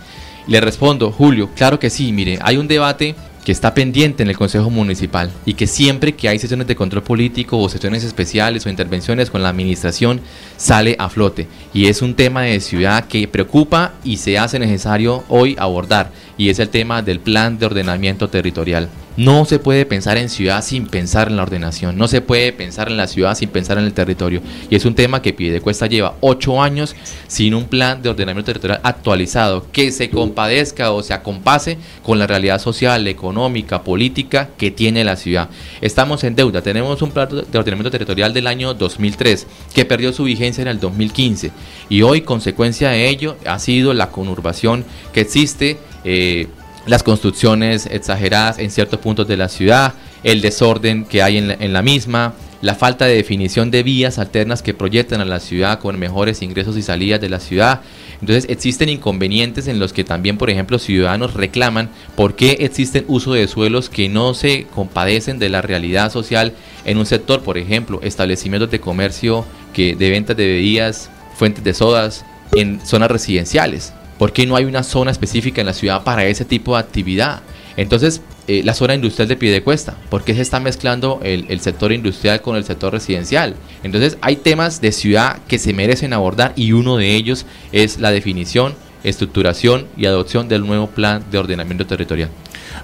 Le respondo, Julio, claro que sí, mire, hay un debate que está pendiente en el Consejo Municipal y que siempre que hay sesiones de control político o sesiones especiales o intervenciones con la administración sale a flote. Y es un tema de ciudad que preocupa y se hace necesario hoy abordar y es el tema del plan de ordenamiento territorial. No se puede pensar en ciudad sin pensar en la ordenación, no se puede pensar en la ciudad sin pensar en el territorio. Y es un tema que Piedecuesta lleva ocho años sin un plan de ordenamiento territorial actualizado que se compadezca o se acompase con la realidad social, económica, política que tiene la ciudad. Estamos en deuda, tenemos un plan de ordenamiento territorial del año 2003 que perdió su vigencia en el 2015 y hoy consecuencia de ello ha sido la conurbación que existe. Eh, las construcciones exageradas en ciertos puntos de la ciudad, el desorden que hay en la, misma, la falta de definición de vías alternas que proyectan a la ciudad con mejores ingresos y salidas de la ciudad. Entonces existen inconvenientes en los que también, por ejemplo, ciudadanos reclaman por qué existen uso de suelos que no se compadecen de la realidad social en un sector, por ejemplo, establecimientos de comercio que de ventas de bebidas, fuentes de sodas en zonas residenciales. ¿Por qué no hay una zona específica en la ciudad para ese tipo de actividad? Entonces, eh, la zona industrial de Piedecuesta, ¿por qué se está mezclando el, el, sector industrial con el sector residencial? Entonces, hay temas de ciudad que se merecen abordar y uno de ellos es la definición, estructuración y adopción del nuevo plan de ordenamiento territorial.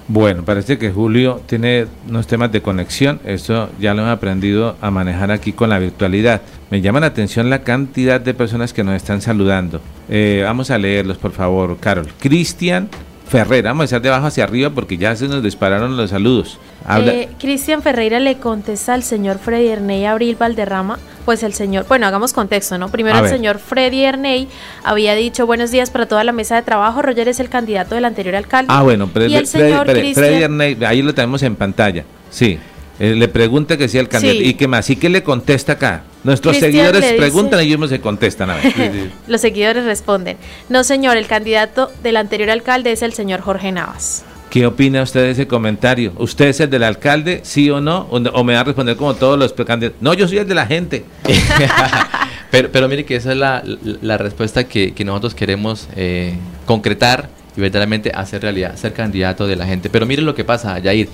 Bueno, parece que Julio tiene unos temas de conexión, eso ya lo hemos aprendido a manejar aquí con la virtualidad. Me llama la atención la cantidad de personas que nos están saludando. Eh, vamos a leerlos, por favor, Carol. Cristian Ferreira, vamos a empezar de abajo hacia arriba porque ya se nos dispararon los saludos. Eh, Cristian Ferreira le contesta al señor Freddy Erney Abril Valderrama, pues el señor, bueno, hagamos contexto, ¿no? Primero el señor Freddy Erney había dicho buenos días para toda la mesa de trabajo, Roger es el candidato del anterior alcalde. Ah, bueno, pero y el señor Freddy Erney, ahí lo tenemos en pantalla, sí. Eh, le pregunta que si el candidato. ¿Y qué más? ¿Y qué le contesta acá? Nuestros seguidores preguntan y ellos se contestan. A ver. Los seguidores responden. No, señor, el candidato del anterior alcalde es el señor Jorge Navas. ¿Qué opina usted de ese comentario? ¿Usted es el del alcalde, sí o no? ¿O, me va a responder como todos los candidatos? No, yo soy el de la gente. pero, pero mire que esa es la, respuesta que, nosotros queremos eh, concretar y verdaderamente hacer realidad, ser candidato de la gente. Pero mire lo que pasa, Jair.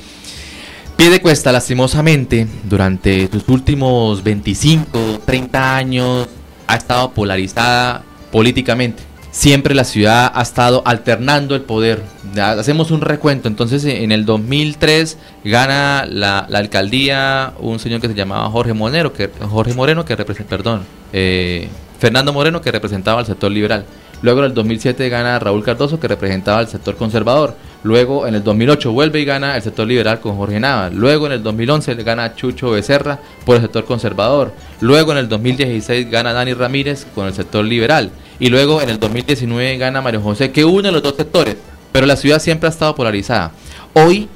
Pide cuesta, lastimosamente, durante sus últimos 25, 30 años, ha estado polarizada políticamente. Siempre la ciudad ha estado alternando el poder. Hacemos un recuento. Entonces, en el 2003 gana la, alcaldía un señor que se llamaba Jorge Moreno, que, Jorge Moreno, que representa, perdón, eh, Fernando Moreno, que representaba al sector liberal. Luego en el 2007 gana Raúl Cardoso, que representaba al sector conservador. Luego en el 2008 vuelve y gana el sector liberal con Jorge Nava. Luego en el 2011 le gana Chucho Becerra por el sector conservador. Luego en el 2016 gana Dani Ramírez con el sector liberal. Y luego en el 2019 gana Mario José, que une los dos sectores. Pero la ciudad siempre ha estado polarizada. Hoy,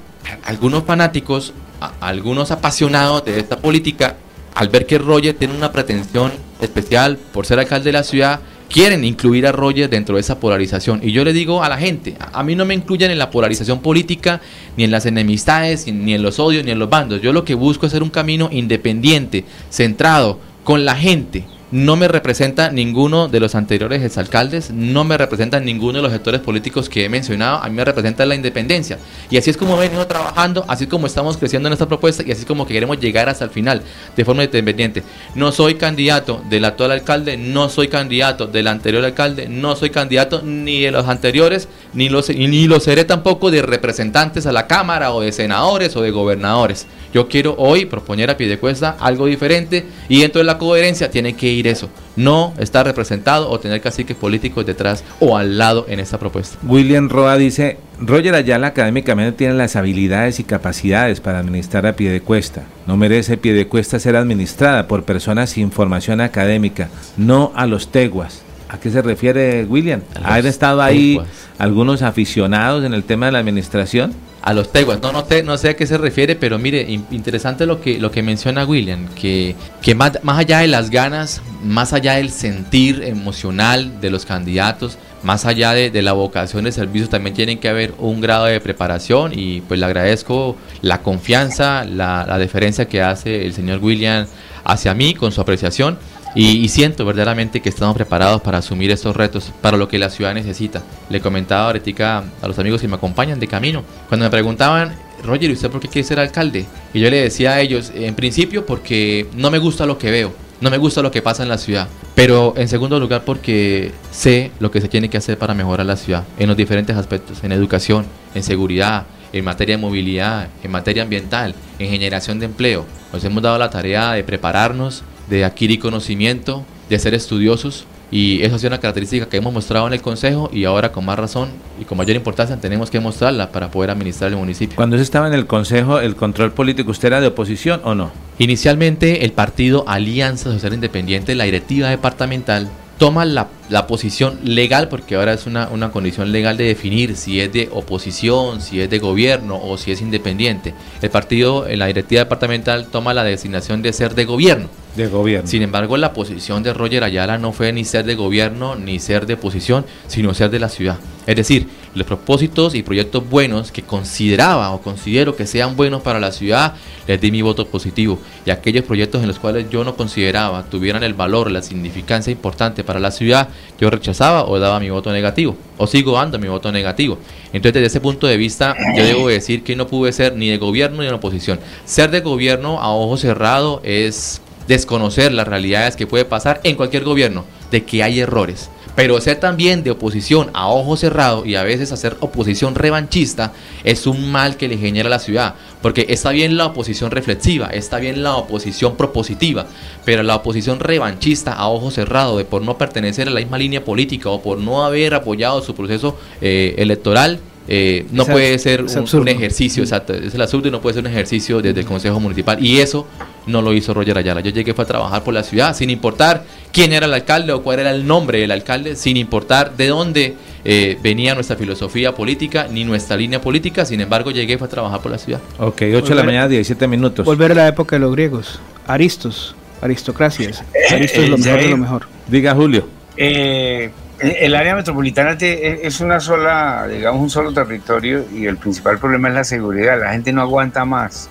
algunos fanáticos, algunos apasionados de esta política, al ver que Roger tiene una pretensión especial por ser alcalde de la ciudad, quieren incluir a Roger dentro de esa polarización. Y yo le digo a la gente, a mí no me incluyen en la polarización política, ni en las enemistades, ni en los odios, ni en los bandos. Yo lo que busco es hacer un camino independiente, centrado, con la gente, no me representa ninguno de los anteriores exalcaldes, no me representa ninguno de los sectores políticos que he mencionado, a mí me representa la independencia. Y así es como he venido trabajando, así es como estamos creciendo en esta propuesta y así es como queremos llegar hasta el final de forma independiente. No soy candidato del actual alcalde, no soy candidato del anterior alcalde, no soy candidato ni de los anteriores, ni, los, ni lo seré tampoco de representantes a la Cámara o de senadores o de gobernadores. Yo quiero hoy proponer a Piedecuesta algo diferente y dentro de la coherencia tiene que ir eso. No estar representado o tener caciques políticos detrás o al lado en esta propuesta. William Roa dice, Roger Ayala académicamente tiene las habilidades y capacidades para administrar a Piedecuesta. No merece Piedecuesta ser administrada por personas sin formación académica, no a los teguas. ¿A qué se refiere William? ¿Han estado ahí algunos aficionados en el tema de la administración? A los teguas. No, no, no sé a qué se refiere, pero mire, interesante lo que, lo que menciona William, que, que más, más allá de las ganas, más allá del sentir emocional de los candidatos, más allá de, la vocación de servicio, también tiene que haber un grado de preparación y pues le agradezco la confianza, la, la deferencia que hace el señor William hacia mí con su apreciación y, siento verdaderamente que estamos preparados para asumir estos retos, para lo que la ciudad necesita. Le comentaba ahorita a los amigos que me acompañan de camino, cuando me preguntaban, Roger, ¿y usted por qué quiere ser alcalde? Y yo le decía a ellos, en principio porque no me gusta lo que veo, no me gusta lo que pasa en la ciudad, pero en segundo lugar porque sé lo que se tiene que hacer para mejorar la ciudad en los diferentes aspectos, en educación, en seguridad, en materia de movilidad, en materia ambiental, en generación de empleo. Nos hemos dado la tarea de prepararnos, de adquirir conocimiento, de ser estudiosos y eso ha sido una característica que hemos mostrado en el Consejo y ahora con más razón y con mayor importancia tenemos que mostrarla para poder administrar el municipio. Cuando usted estaba en el Consejo, ¿el control político usted era de oposición o no? Inicialmente el partido Alianza Social Independiente, la directiva departamental, toma la, la, posición legal, porque ahora es una, una, condición legal de definir si es de oposición, si es de gobierno o si es independiente. El partido, en la directiva departamental, toma la designación de ser de gobierno. De gobierno. Sin embargo, la posición de Roger Ayala no fue ni ser de gobierno ni ser de oposición, sino ser de la ciudad. Es decir, los propósitos y proyectos buenos que consideraba o considero que sean buenos para la ciudad, les di mi voto positivo. Y aquellos proyectos en los cuales yo no consideraba tuvieran el valor, la significancia importante para la ciudad, yo rechazaba o daba mi voto negativo. O sigo dando mi voto negativo. Entonces, desde ese punto de vista, yo debo decir que no pude ser ni de gobierno ni de oposición. Ser de gobierno a ojo cerrado es desconocer las realidades que puede pasar en cualquier gobierno, de que hay errores. Pero ser también de oposición a ojo cerrado y a veces hacer oposición revanchista es un mal que le genera a la ciudad. Porque está bien la oposición reflexiva, está bien la oposición propositiva, pero la oposición revanchista a ojo cerrado de por no pertenecer a la misma línea política o por no haber apoyado su proceso eh, electoral eh, no puede ser un, ejercicio, exacto, es el absurdo y no puede ser un ejercicio desde el Consejo Municipal. Y eso no lo hizo Roger Ayala. Yo llegué fue a trabajar por la ciudad, sin importar quién era el alcalde o cuál era el nombre del alcalde, sin importar de dónde eh, venía nuestra filosofía política ni nuestra línea política. Sin embargo, llegué fue a trabajar por la ciudad. Ok, 8 de la mañana, 17 minutos. Volver a la época de los griegos, Aristos, aristocracias. Aristos es lo mejor de lo mejor. Diga, Julio. Eh el área metropolitana es una sola, digamos, un solo territorio y el principal problema es la seguridad. La gente no aguanta más.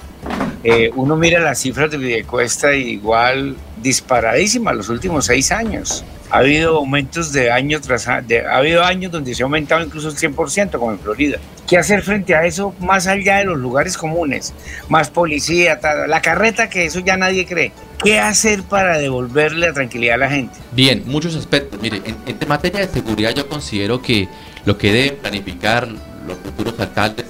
Eh, uno mira las cifras de Videcuesta y igual disparadísimas los últimos seis años. Ha habido aumentos de año tras año, ha habido años donde se ha aumentado incluso el 100%, como en Florida. ¿Qué hacer frente a eso más allá de los lugares comunes? Más policía, la carreta que eso ya nadie cree. ¿Qué hacer para devolverle la tranquilidad a la gente? Bien, muchos aspectos. Mire, en, materia de seguridad yo considero que lo que deben planificar los futuros alcaldes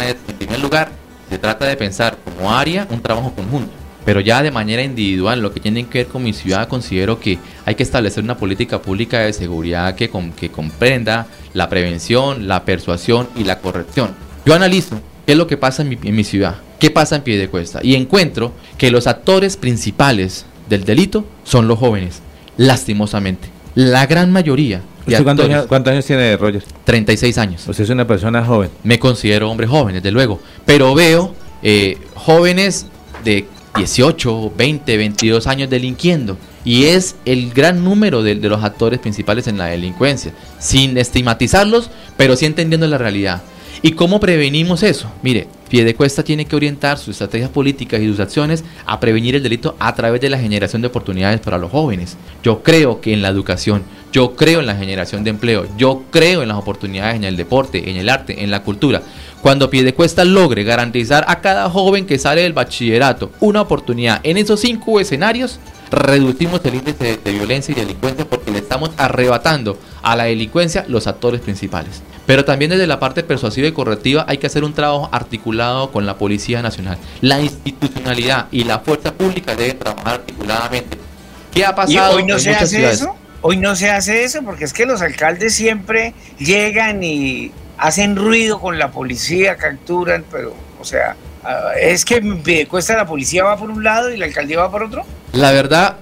es, en primer lugar, se trata de pensar como área un trabajo conjunto. Pero ya de manera individual, lo que tiene que ver con mi ciudad, considero que hay que establecer una política pública de seguridad que, que comprenda la prevención, la persuasión y la corrección. Yo analizo qué es lo que pasa en mi, en mi ciudad qué pasa en pie de cuesta. Y encuentro que los actores principales del delito son los jóvenes, lastimosamente. La gran mayoría. De cuántos, años, tiene Roger? 36 años. Usted es una persona joven. Me considero hombre joven, desde luego. Pero veo eh, jóvenes de 18, 20, 22 años delinquiendo. Y es el gran número de, los actores principales en la delincuencia. Sin estigmatizarlos, pero sí entendiendo la realidad. ¿Y cómo prevenimos eso? Mire, Piedecuesta tiene que orientar sus estrategias políticas y sus acciones a prevenir el delito a través de la generación de oportunidades para los jóvenes. Yo creo que en la educación, yo creo en la generación de empleo, yo creo en las oportunidades en el deporte, en el arte, en la cultura. Cuando Piedecuesta logre garantizar a cada joven que sale del bachillerato una oportunidad en esos cinco escenarios, reducimos el índice de, violencia y delincuencia porque le estamos arrebatando a la delincuencia los actores principales. Pero también desde la parte persuasiva y correctiva hay que hacer un trabajo articulado con la Policía Nacional. La institucionalidad y la fuerza pública deben trabajar articuladamente. ¿Qué ha pasado? hoy no se hace eso? Hoy no se hace eso porque es que los alcaldes siempre llegan y hacen ruido con la policía, capturan, pero, o sea, es que cuesta la policía va por un lado y la alcaldía va por otro. La verdad,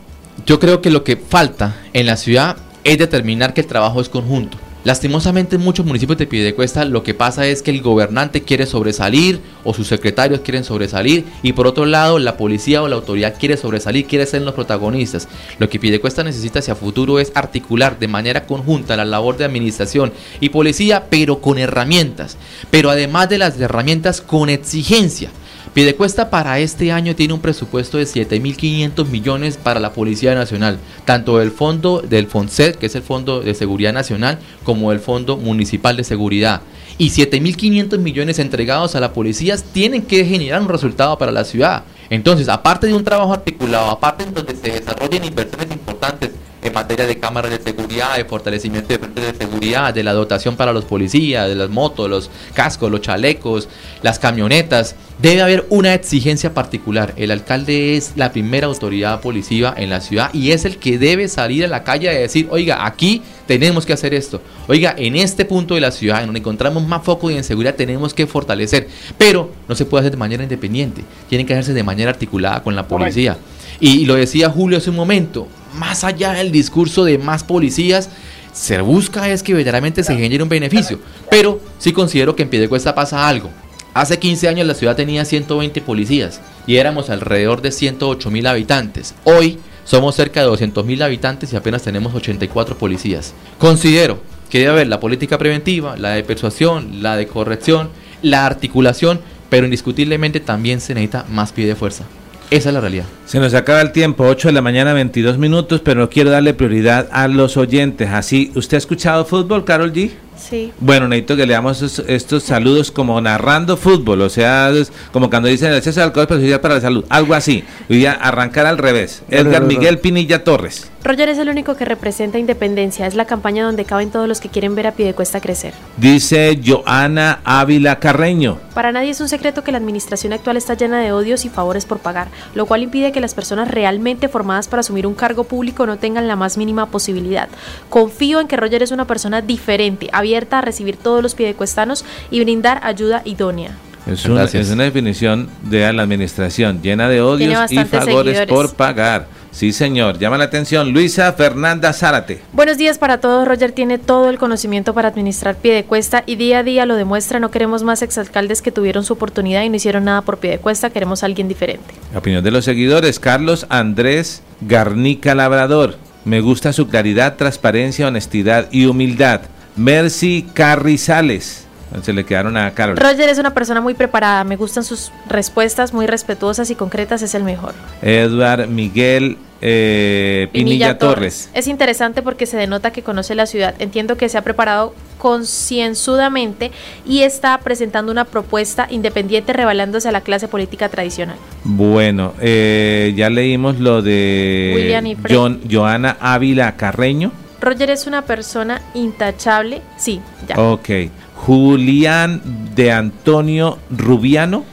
yo creo que lo que falta en la ciudad es determinar que el trabajo es conjunto. Lastimosamente en muchos municipios de Piedecuesta lo que pasa es que el gobernante quiere sobresalir o sus secretarios quieren sobresalir y por otro lado la policía o la autoridad quiere sobresalir, quiere ser los protagonistas. Lo que Piedecuesta necesita hacia futuro es articular de manera conjunta la labor de administración y policía pero con herramientas, pero además de las herramientas con exigencia. Piedecuesta para este año tiene un presupuesto de 7.500 millones para la Policía Nacional, tanto del fondo del FONSET, que es el Fondo de Seguridad Nacional, como del Fondo Municipal de Seguridad. Y 7.500 millones entregados a la policía tienen que generar un resultado para la ciudad. Entonces, aparte de un trabajo articulado, aparte de donde se desarrollen inversiones importantes en materia de cámaras de seguridad, de fortalecimiento de frentes de seguridad, de la dotación para los policías, de las motos, los cascos, los chalecos, las camionetas. Debe haber una exigencia particular. El alcalde es la primera autoridad policía en la ciudad y es el que debe salir a la calle y decir, oiga, aquí tenemos que hacer esto. Oiga, en este punto de la ciudad, en donde encontramos más foco de inseguridad, tenemos que fortalecer. Pero no se puede hacer de manera independiente. Tienen que hacerse de manera articulada con la policía. Y, lo decía Julio hace un momento, más allá del discurso de más policías, se busca es que verdaderamente se genere un beneficio. Pero sí considero que en Piedecuesta pasa algo. Hace 15 años la ciudad tenía 120 policías y éramos alrededor de 108 mil habitantes. Hoy somos cerca de 200 mil habitantes y apenas tenemos 84 policías. Considero que debe haber la política preventiva, la de persuasión, la de corrección, la articulación, pero indiscutiblemente también se necesita más pie de fuerza. Esa es la realidad. Se nos acaba el tiempo, 8 de la mañana, 22 minutos, pero quiero darle prioridad a los oyentes. Así, ¿usted ha escuchado fútbol, Carol G? Sí. Bueno, necesito que le damos estos, saludos como narrando fútbol, o sea, como cuando dicen el exceso de alcohol es para la salud, algo así. Voy a arrancar al revés. Edgar Miguel Pinilla Torres. Roger es el único que representa independencia. Es la campaña donde caben todos los que quieren ver a Piedecuesta crecer. Dice Joana Ávila Carreño. Para nadie es un secreto que la administración actual está llena de odios y favores por pagar, lo cual impide que las personas realmente formadas para asumir un cargo público no tengan la más mínima posibilidad. Confío en que Roger es una persona diferente, abierta a recibir todos los piedecuestanos y brindar ayuda idónea. Es una, es una, definición de la administración llena de odios y favores por pagar. Sí, señor. Llama la atención Luisa Fernanda Zárate. Buenos días para todos. Roger tiene todo el conocimiento para administrar pie de cuesta y día a día lo demuestra. No queremos más exalcaldes que tuvieron su oportunidad y no hicieron nada por pie de cuesta. Queremos a alguien diferente. La opinión de los seguidores. Carlos Andrés Garnica Labrador. Me gusta su claridad, transparencia, honestidad y humildad. Mercy Carrizales. Se le quedaron a Carol. Roger es una persona muy preparada. Me gustan sus respuestas muy respetuosas y concretas. Es el mejor. Edward Miguel eh, Pinilla, Torres. Es interesante porque se denota que conoce la ciudad. Entiendo que se ha preparado concienzudamente y está presentando una propuesta independiente revelándose a la clase política tradicional. Bueno, eh, ya leímos lo de John, Joana Ávila Carreño. Roger es una persona intachable. Sí, ya. Ok. Julián de Antonio Rubiano.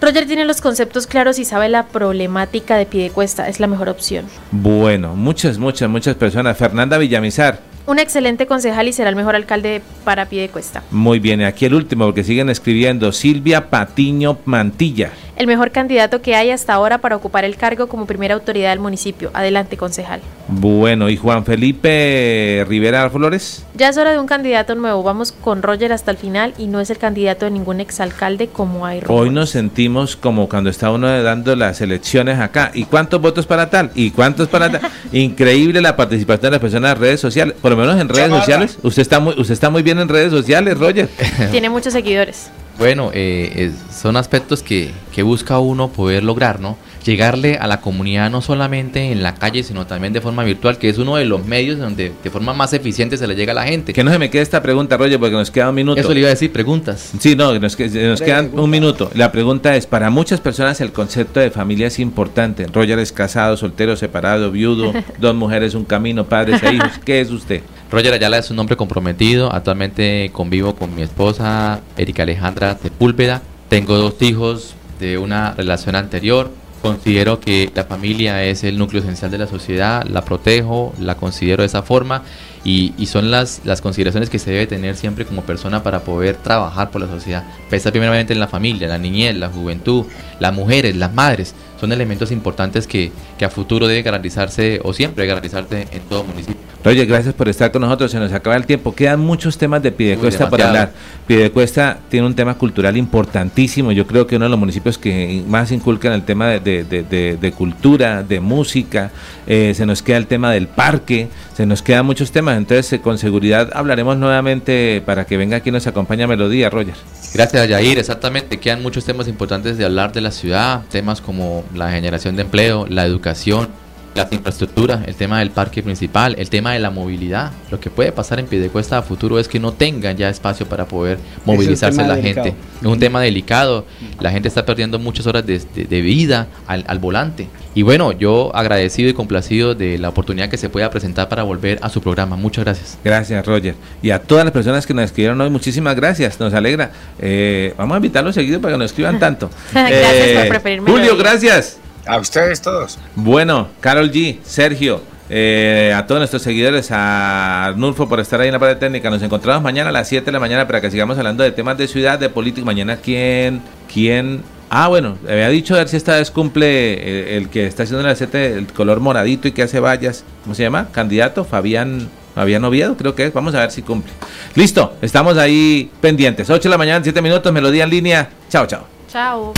Roger tiene los conceptos claros y sabe la problemática de Piedecuesta, es la mejor opción. Bueno, muchas, muchas, muchas personas. Fernanda Villamizar. Un excelente concejal y será el mejor alcalde para Piedecuesta. Muy bien, aquí el último, porque siguen escribiendo. Silvia Patiño Mantilla el mejor candidato que hay hasta ahora para ocupar el cargo como primera autoridad del municipio. Adelante, concejal. Bueno, ¿y Juan Felipe Rivera Flores? Ya es hora de un candidato nuevo. Vamos con Roger hasta el final y no es el candidato de ningún exalcalde como hay. Hoy nos sentimos como cuando está uno dando las elecciones acá. ¿Y cuántos votos para tal? ¿Y cuántos para tal? Increíble la participación de las personas en redes sociales. Por lo menos en redes sociales. Usted está muy, usted está muy bien en redes sociales, Roger. Tiene muchos seguidores. Bueno, eh, son aspectos que, que, busca uno poder lograr, ¿no? Llegarle a la comunidad no solamente en la calle, sino también de forma virtual, que es uno de los medios donde de forma más eficiente se le llega a la gente. Que no se me quede esta pregunta, Roger, porque nos queda un minuto. Eso le iba a decir, preguntas. Sí, no, nos, nos quedan un minuto. La pregunta es, para muchas personas el concepto de familia es importante. Roger es casado, soltero, separado, viudo, dos mujeres, un camino, padres e hijos. ¿Qué es usted? Roger Ayala es un hombre comprometido. Actualmente convivo con mi esposa, Erika Alejandra Sepúlveda. Tengo dos hijos de una relación anterior. Considero que la familia es el núcleo esencial de la sociedad, la protejo, la considero de esa forma y, son las, las consideraciones que se debe tener siempre como persona para poder trabajar por la sociedad. Pensar primeramente en la familia, la niñez, la juventud, las mujeres, las madres, son elementos importantes que, que a futuro debe garantizarse o siempre debe garantizarse en todo municipio. Oye, gracias por estar con nosotros. Se nos acaba el tiempo. Quedan muchos temas de Pidecuesta para hablar. Pidecuesta tiene un tema cultural importantísimo. Yo creo que uno de los municipios que más inculcan el tema de, de, cultura, de música. Eh, se nos queda el tema del parque. Se nos quedan muchos temas. Entonces, eh, con seguridad hablaremos nuevamente para que venga aquí y nos acompañe Melodía, Roger. Gracias, Yair. Exactamente. Quedan muchos temas importantes de hablar de la ciudad. Temas como la generación de empleo, la educación las infraestructuras, el tema del parque principal, el tema de la movilidad. Lo que puede pasar en Piedecuesta a futuro es que no tengan ya espacio para poder movilizarse la gente. Es un tema delicado. La gente está perdiendo muchas horas de, vida al, al, volante. Y bueno, yo agradecido y complacido de la oportunidad que se pueda presentar para volver a su programa. Muchas gracias. Gracias, Roger. Y a todas las personas que nos escribieron hoy, muchísimas gracias. Nos alegra. Eh, vamos a invitarlos seguido para que nos escriban tanto. gracias por eh, preferirme. Julio, gracias. A ustedes todos. Bueno, Carol G, Sergio, eh, a todos nuestros seguidores, a Arnulfo por estar ahí en la parte técnica. Nos encontramos mañana a las 7 de la mañana para que sigamos hablando de temas de ciudad, de política. Mañana, ¿quién? ¿Quién? Ah, bueno, había dicho a ver si esta vez cumple el, que está haciendo la 7 el color moradito y que hace vallas. ¿Cómo se llama? Candidato, Fabián. Fabián Oviedo, creo que es. Vamos a ver si cumple. Listo, estamos ahí pendientes. 8 de la mañana, 7 minutos, melodía en línea. Chao, chao. Chao.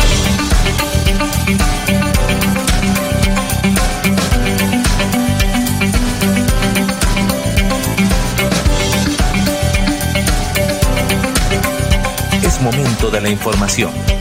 momento de la información,